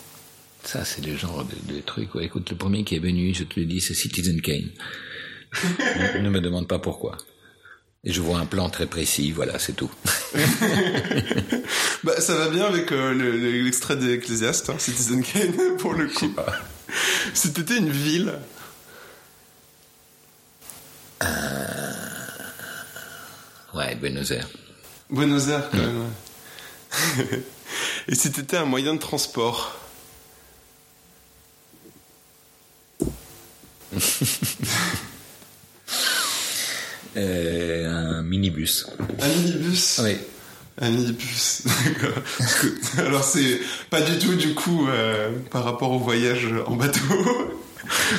Ça, c'est le genre de, truc. Écoute, le premier qui est venu, je te le dis, c'est Citizen Kane. [laughs] ne me demande pas pourquoi. Et je vois un plan très précis, voilà, c'est tout. [laughs] bah, ça va bien avec l'extrait d'Ecclésiaste, hein, Citizen Kane, [laughs] pour le coup. Si t'étais une ville. Euh... Ouais, Buenos Aires. Buenos Aires, quand même. Et si t'étais un moyen de transport? [laughs] Euh, Un minibus. Un minibus? Oui. Un minibus, [laughs] d'accord. Alors c'est pas du tout du coup euh, par rapport au voyage en bateau.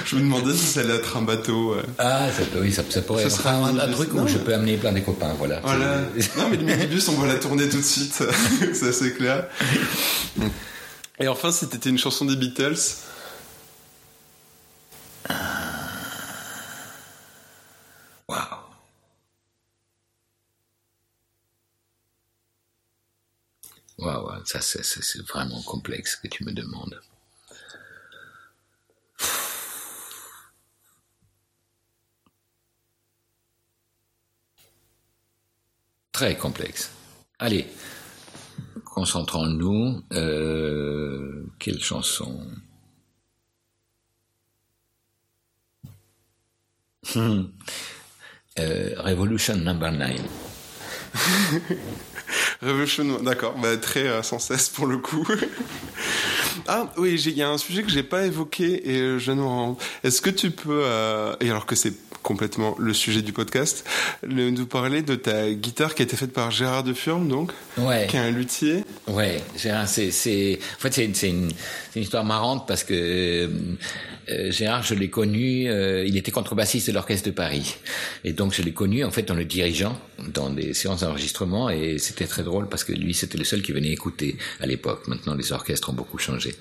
Je me demandais si ça allait être un bateau. Ah, ça, oui, ça, ça pourrait être sera un, un truc où Non, je peux amener plein des copains, voilà. Voilà. C'est- Non mais le minibus, on va la tourner tout de suite. [laughs] c'est assez clair. Et enfin, si t'étais une chanson des Beatles? Waouh. Waouh, waouh, ça c'est c'est- c'est vraiment complexe ce que tu me demandes. Très complexe. Allez, concentrons-nous. Euh, quelle chanson? Hmm. Euh, Revolution Number 9. [laughs] Revolution, d'accord, bah, très euh, sans cesse pour le coup. [laughs] ah oui, il y a un sujet que j'ai pas évoqué et je nous rends. Est-ce que tu peux, et alors que c'est complètement le sujet du podcast, le- nous parler de ta guitare qui a été faite par Gérard de Furme, donc, Ouais. qui est un luthier. Ouais, Gérard, c'est, c'est, en fait, c'est, c'est une, c'est une histoire marrante parce que euh, Gérard, je l'ai connu, euh, il était contrebassiste de l'orchestre de Paris, et donc je l'ai connu en fait en le dirigeant dans des séances d'enregistrement, et c'était très drôle parce que lui, c'était le seul qui venait écouter à l'époque. Maintenant, les orchestres ont beaucoup changé,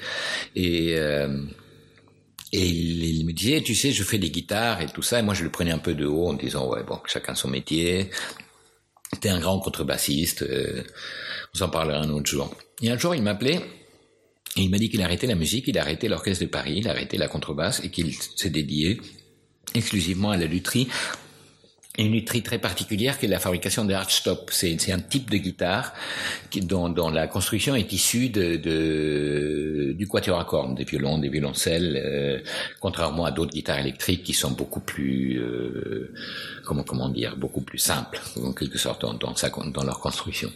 et euh, et il, me disait, tu sais, je fais des guitares et tout ça, et moi je le prenais un peu de haut en disant, ouais, bon, chacun son métier. T'es un grand contrebassiste. euh, on s'en parlera un autre jour. Et un jour, il m'appelait et il m'a dit qu'il arrêtait la musique, il a arrêté l'orchestre de Paris, il a arrêté la contrebasse et qu'il s'est dédié exclusivement à la lutherie. Une lutherie très particulière qui est la fabrication des hardstop. C'est, c'est un type de guitare qui, dont, dont la construction est issue de, de, du quatuor à cordes, des violons, des violoncelles, euh, contrairement à d'autres guitares électriques qui sont beaucoup plus, euh, comment, comment dire, beaucoup plus simples, en quelque sorte, dans, dans, sa, dans leur construction.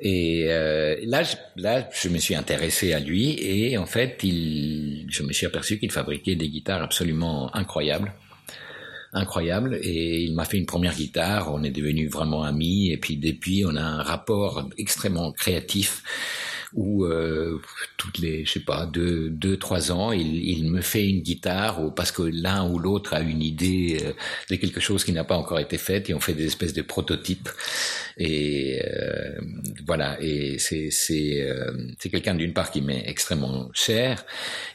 Et euh, là, je, là, je me suis intéressé à lui et en fait, il, je me suis aperçu qu'il fabriquait des guitares absolument incroyables incroyable. Et il m'a fait une première guitare, on est devenus vraiment amis. Et puis depuis on a un rapport extrêmement créatif où euh, toutes les je sais pas deux deux trois ans il, il me fait une guitare ou parce que l'un ou l'autre a une idée euh, de quelque chose qui n'a pas encore été fait et on fait des espèces de prototypes. Et euh, voilà. Et c'est c'est euh, c'est quelqu'un d'une part qui m'est extrêmement cher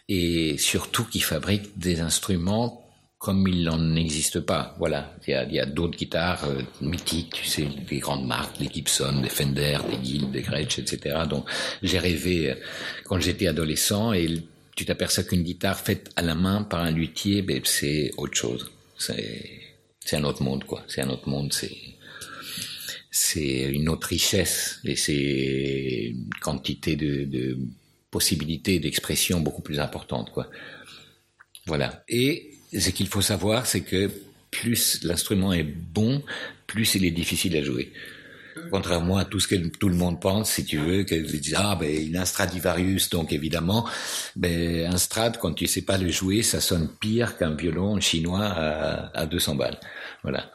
et surtout qui fabrique des instruments comme il n'en existe pas. Voilà, il y a, a d'autres guitares euh, mythiques, tu sais, des grandes marques, des Gibson, des Fender, des Guild, des Gretsch, etc. Donc j'ai rêvé euh, quand j'étais adolescent et tu t'aperçois qu'une guitare faite à la main par un luthier, ben, c'est autre chose. C'est c'est un autre monde, quoi. C'est un autre monde, c'est c'est une autre richesse et c'est une quantité de, de possibilités d'expression beaucoup plus importante, quoi. Voilà. Et ce qu'il faut savoir, c'est que plus l'instrument est bon, plus il est difficile à jouer. Contrairement à tout ce que tout le monde pense, si tu veux, que tu dis, ah, ben, il a un Stradivarius, donc évidemment, ben, un Strad, quand tu sais pas le jouer, ça sonne pire qu'un violon chinois à, à 200 balles. Voilà.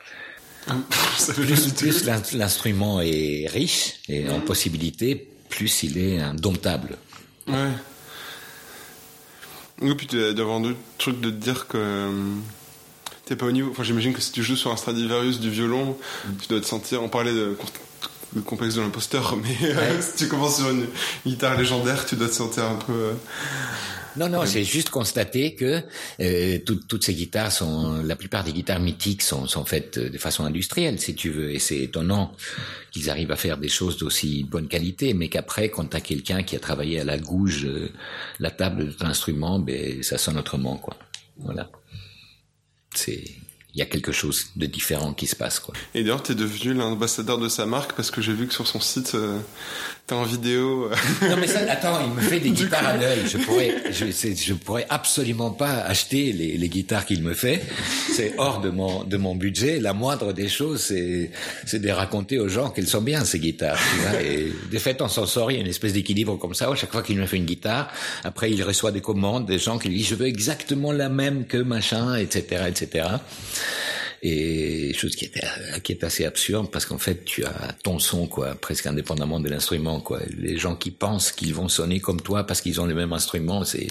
[laughs] plus plus l'in- l'instrument est riche et en possibilités, plus il est indomptable. Ouais. Et puis tu dois avoir d'autres trucs de te dire que euh, t'es pas au niveau. Enfin, j'imagine que si tu joues sur un Stradivarius du violon, tu dois te sentir. On parlait de, de complexe de l'imposteur, [laughs] mais euh, Ouais. si tu commences sur une guitare légendaire, tu dois te sentir un peu. Euh, Non, non, c'est juste constater que euh, toutes- toutes ces guitares sont, la plupart des guitares mythiques sont, sont faites de façon industrielle, si tu veux, et c'est étonnant qu'ils arrivent à faire des choses d'aussi bonne qualité, mais qu'après, quand t'as quelqu'un qui a travaillé à la gouge euh, la table de ton instrument, ben ça sonne autrement, quoi. Voilà. C'est, il y a quelque chose de différent qui se passe. Quoi. Et d'ailleurs, tu es devenu l'ambassadeur de sa marque parce que j'ai vu que sur son site, euh, t'es en vidéo. Euh. [laughs] non mais ça, attends, il me fait des [laughs] guitares à l'œil. Je pourrais, je, je pourrais absolument pas acheter les, les guitares qu'il me fait. C'est hors de mon de mon budget. La moindre des choses, c'est c'est de raconter aux gens qu'elles sont bien ces guitares. Tu vois et de fait, on s'en sort. Il y a une espèce d'équilibre comme ça. À chaque fois qu'il me fait une guitare, après il reçoit des commandes des gens qui lui disent je veux exactement la même que machin, etc., etc et chose qui est qui est assez absurde parce qu'en fait tu as ton son quoi presque indépendamment de l'instrument quoi. Les gens qui pensent qu'ils vont sonner comme toi parce qu'ils ont le même instrument c'est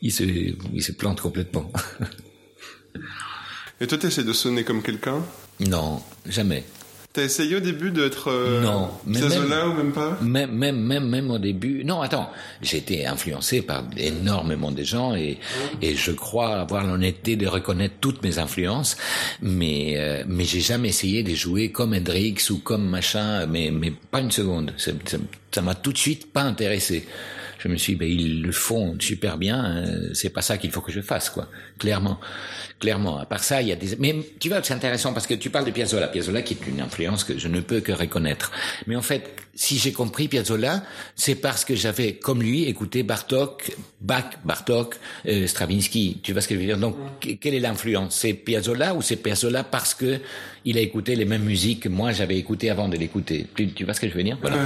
ils se ils se plantent complètement. [laughs] Et toi tu essaies de sonner comme quelqu'un? Non jamais T'as essayé au début d'être euh, non, mais même, ou même pas même, même, même, même au début. Non, attends. J'ai été influencé par énormément de gens et, et je crois avoir l'honnêteté de reconnaître toutes mes influences, mais, euh, mais j'ai jamais essayé de jouer comme Hendrix ou comme machin, mais, mais pas une seconde. Ça m'a tout de suite pas intéressé je me suis dit, ben, ils le font super bien, euh, c'est pas ça qu'il faut que je fasse, quoi, clairement clairement. À part ça, il y a des. Mais tu vois, c'est intéressant parce que tu parles de Piazzolla. Piazzolla qui est une influence que je ne peux que reconnaître. Mais en fait, si j'ai compris Piazzolla, c'est parce que j'avais, comme lui, écouté Bartok, Bach, Bartok, euh, Stravinsky. Tu vois ce que je veux dire? Donc, quelle est l'influence? C'est Piazzolla ou c'est Piazzolla parce que il a écouté les mêmes musiques que moi j'avais écouté avant de l'écouter? Tu, tu, vois ce que je veux dire? Voilà.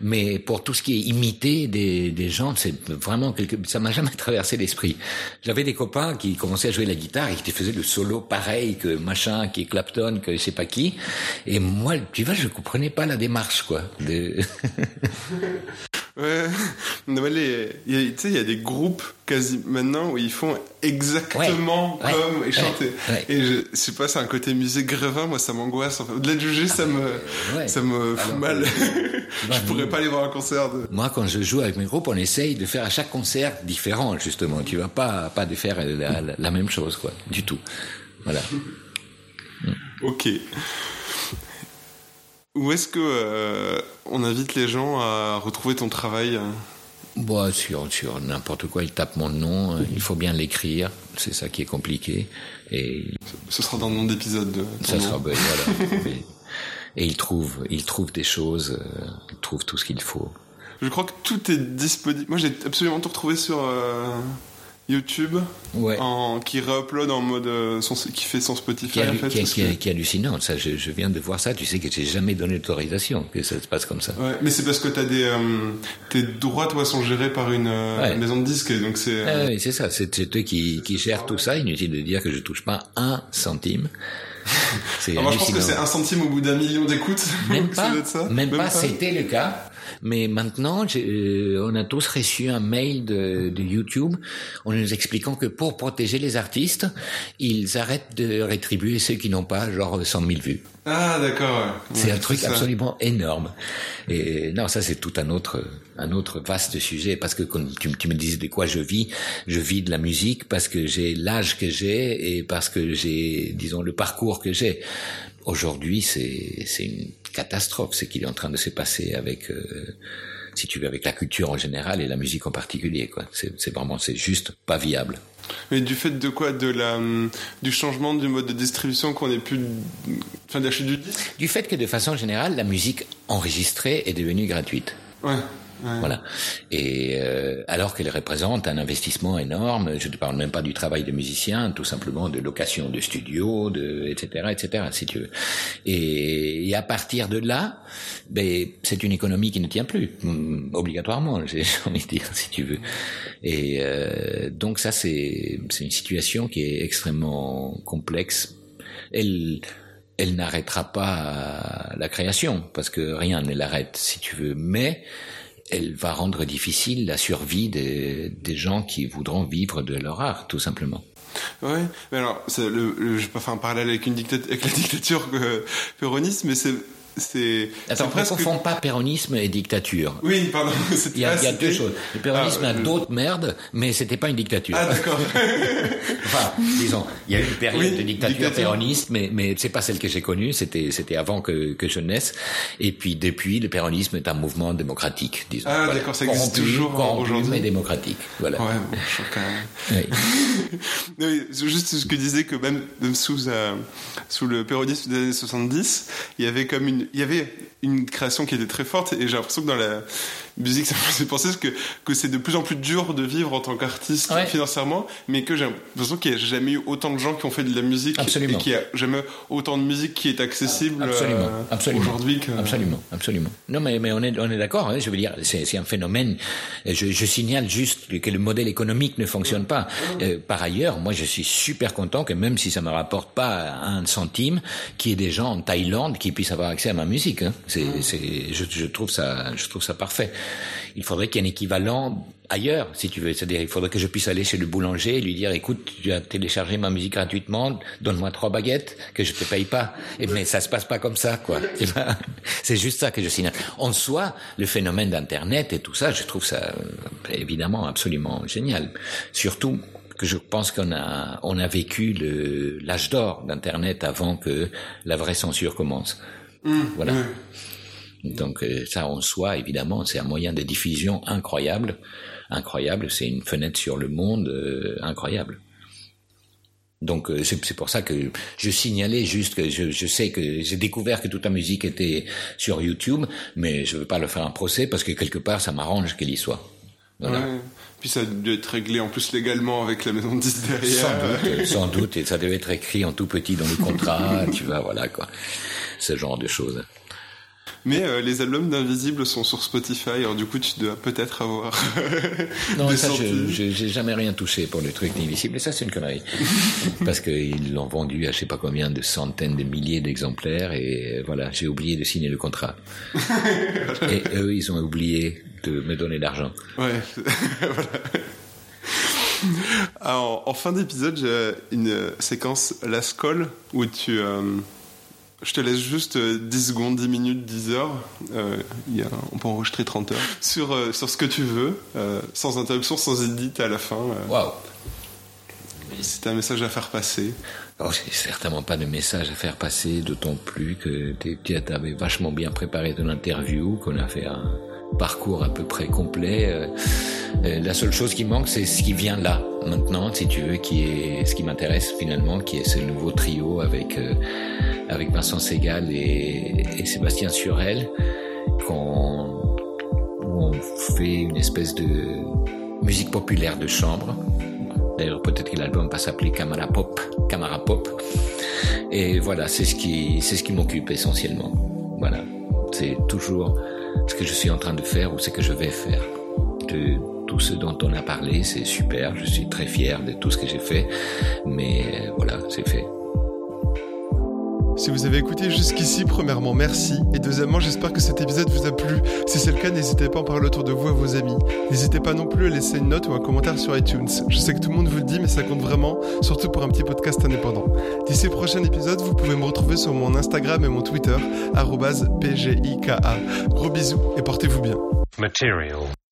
Mais pour tout ce qui est imité des, des gens, c'est vraiment quelque. Ça m'a jamais [laughs] traversé l'esprit. J'avais des copains qui commençaient à jouer la guitare et qui faisaient le solo pareil que machin, qui est Clapton, que je sais pas qui. Et moi, tu vois, je comprenais pas la démarche, quoi. [laughs] Ouais, [laughs] non, tu sais, il y a des groupes quasi maintenant où ils font exactement comme et chanter. et je, je, sais pas, c'est un côté musée Grévin, moi ça m'angoisse. En fait. Au-delà de juger, ça me, ça me fout mal. [laughs] je pourrais pas aller voir un concert. De... Moi, quand je joue avec mes groupes, on essaye de faire à chaque concert différent, justement. Tu vas pas, pas de faire la, la même chose, quoi, du tout. Voilà. ok. Où est-ce que euh, on invite les gens à retrouver ton travail Bon, sur, sur n'importe quoi, ils tapent mon nom, euh, il faut bien l'écrire, c'est ça qui est compliqué. Et ce sera dans le nom d'épisode. De ça sera, ben, voilà. [laughs] et ils trouvent, ils trouvent des choses, ils trouvent tout ce qu'il faut. Je crois que tout est disponible. Moi, j'ai absolument tout retrouvé sur. YouTube en, qui réupload en mode euh, son, qui fait son Spotify qui, en fait, qui, qui, qui, est hallucinant ça je, je, viens de voir ça tu sais que j'ai jamais donné l'autorisation que ça se passe comme ça. Ouais, mais c'est parce que t'as des euh, tes droits toi sont gérés par une euh, maison de disques donc c'est ah, oui c'est ça c'est eux qui, qui gèrent tout ça inutile de dire que je touche pas un centime. [laughs] C'est moi je pense que c'est un centime au bout d'un million d'écoutes [laughs] même pas même, pas, pas. c'était le cas mais maintenant, euh, on a tous reçu un mail de, de, YouTube en nous expliquant que pour protéger les artistes, ils arrêtent de rétribuer ceux qui n'ont pas genre 100 000 vues. Ah d'accord. c'est un truc absolument énorme. Et non, ça c'est tout un autre un autre vaste sujet parce que comme tu, tu, me disais de quoi je vis, je vis de la musique parce que j'ai l'âge que j'ai et parce que j'ai disons le parcours que j'ai. Aujourd'hui, c'est c'est une catastrophe, ce qu'il est en train de se passer avec, euh, si tu veux, avec la culture en général et la musique en particulier. Quoi. C'est, vraiment, c'est juste pas viable. Mais du fait de quoi? De la du changement du mode de distribution qu'on est plus enfin d'acheter du disque? Du fait que de façon générale la musique enregistrée est devenue gratuite. Ouais. Voilà. Et euh, alors qu'elle représente un investissement énorme, je ne parle même pas du travail de musicien, tout simplement de location de studio, de etc. etc. Si tu veux. Et, et à partir de là, ben c'est une économie qui ne tient plus mm, obligatoirement, [laughs] j'ai envie de dire si tu veux. Et euh, donc ça c'est c'est une situation qui est extrêmement complexe. Elle elle n'arrêtera pas la création parce que rien ne l'arrête si tu veux, mais elle va rendre difficile la survie des, des gens qui voudront vivre de leur art, tout simplement. Ouais, mais alors, le, le, je vais pas faire un parallèle avec, une dictature, avec la dictature péroniste, mais c'est c'est. Attends, presque... ne confond pas péronisme et dictature. Oui, pardon. [laughs] Il y a, il y a deux choses. Le péronisme ah, a d'autres merdes, mais c'était pas une dictature. Ah, d'accord. [laughs] enfin, disons, il y a eu une période de dictature, péroniste, mais, mais c'est pas celle que j'ai connue, c'était, c'était avant que, que je naisse. Et puis, depuis, le péronisme est un mouvement démocratique, disons. Ah, d'accord, ça existe toujours aujourd'hui. mais démocratique. Voilà. Ouais, bon, je quand même. Oui. [laughs] juste ce que disais que même, même sous, euh, sous le péronisme des années 70, il y avait comme une, il y avait une création qui était très forte et j'ai l'impression que dans la musique [laughs] ça me fait penser que, que c'est de plus en plus dur de vivre en tant qu'artiste financièrement mais que j'ai l'impression qu'il n'y a jamais eu autant de gens qui ont fait de la musique absolument. et qu'il n'y a jamais autant de musique qui est accessible absolument, euh, absolument. aujourd'hui que... absolument absolument non mais, mais on est, on est d'accord hein, je veux dire c'est un phénomène je, je, signale juste que le modèle économique ne fonctionne pas euh, par ailleurs moi je suis super content que même si ça me rapporte pas un centime qu'il y ait des gens en Thaïlande qui puissent avoir accès à ma musique hein. C'est, c'est, je, je, trouve ça, je trouve ça parfait. Il faudrait qu'il y ait un équivalent ailleurs, si tu veux. C'est-à-dire, il faudrait que je puisse aller chez le boulanger et lui dire, écoute, tu as téléchargé ma musique gratuitement, donne-moi trois baguettes que je te paye pas. Et, mais ça se passe pas comme ça, quoi. [laughs] C'est juste ça que je signale. En soi, le phénomène d'Internet et tout ça, je trouve ça euh, évidemment absolument génial. Surtout que je pense qu'on a on a vécu le l'âge d'or d'internet avant que la vraie censure commence. Mmh, voilà. Donc euh, ça en soi, évidemment, c'est un moyen de diffusion incroyable. Incroyable, c'est une fenêtre sur le monde euh, incroyable. Donc euh, c'est pour ça que je signalais juste que je, je sais que j'ai découvert que toute la musique était sur YouTube, mais je veux pas le faire un procès parce que quelque part ça m'arrange qu'elle y soit. Voilà. Puis ça a dû être réglé en plus légalement avec la maison de 10 derrière. Sans doute, sans doute, et ça devait être écrit en tout petit dans le contrat, tu vois, voilà quoi, ce genre de choses. Mais euh, les albums d'Invisible sont sur Spotify, alors du coup tu dois peut-être avoir. [laughs] non, ça, je j'ai jamais rien touché pour le truc d'Invisible, et ça c'est une connerie. [laughs] Parce qu'ils l'ont vendu à je sais pas combien de centaines de milliers d'exemplaires, et euh, voilà, j'ai oublié de signer le contrat. [laughs] et eux, ils ont oublié de me donner l'argent. Ouais, voilà. Alors, en fin d'épisode, j'ai une séquence Last Call où tu. Euh, je te laisse juste 10 euh, secondes, 10 minutes, 10 heures. Euh, y a, on peut enregistrer 30 heures. [laughs] Sur, euh, sur ce que tu veux, euh, sans interruption, sans edit à la fin. Waouh! C'est un message à faire passer. Oh, j'ai certainement pas de message à faire passer, d'autant plus que tu avais vachement bien préparé ton interview, qu'on a fait un parcours à peu près complet. la seule chose qui manque, c'est ce qui vient là, maintenant, si tu veux, qui est ce qui m'intéresse finalement, qui est ce nouveau trio avec avec Vincent Segal et, Sébastien Surel, où on fait une espèce de musique populaire de chambre. D'ailleurs, peut-être que l'album va s'appeler Camara Pop, Camara Pop. Et voilà, c'est ce qui, c'est ce qui m'occupe essentiellement. Voilà. C'est toujours ce que je suis en train de faire ou ce que je vais faire. De tout ce dont on a parlé, c'est super. Je suis très fier de tout ce que j'ai fait. Mais voilà, c'est fait. Si vous avez écouté jusqu'ici, premièrement, merci. Et deuxièmement, j'espère que cet épisode vous a plu. Si c'est le cas, n'hésitez pas à en parler autour de vous à vos amis. N'hésitez pas non plus à laisser une note ou un commentaire sur iTunes. Je sais que tout le monde vous le dit, mais ça compte vraiment, surtout pour un petit podcast indépendant. D'ici le prochain épisode, vous pouvez me retrouver sur mon Instagram et mon Twitter, pgika. Gros bisous et portez-vous bien.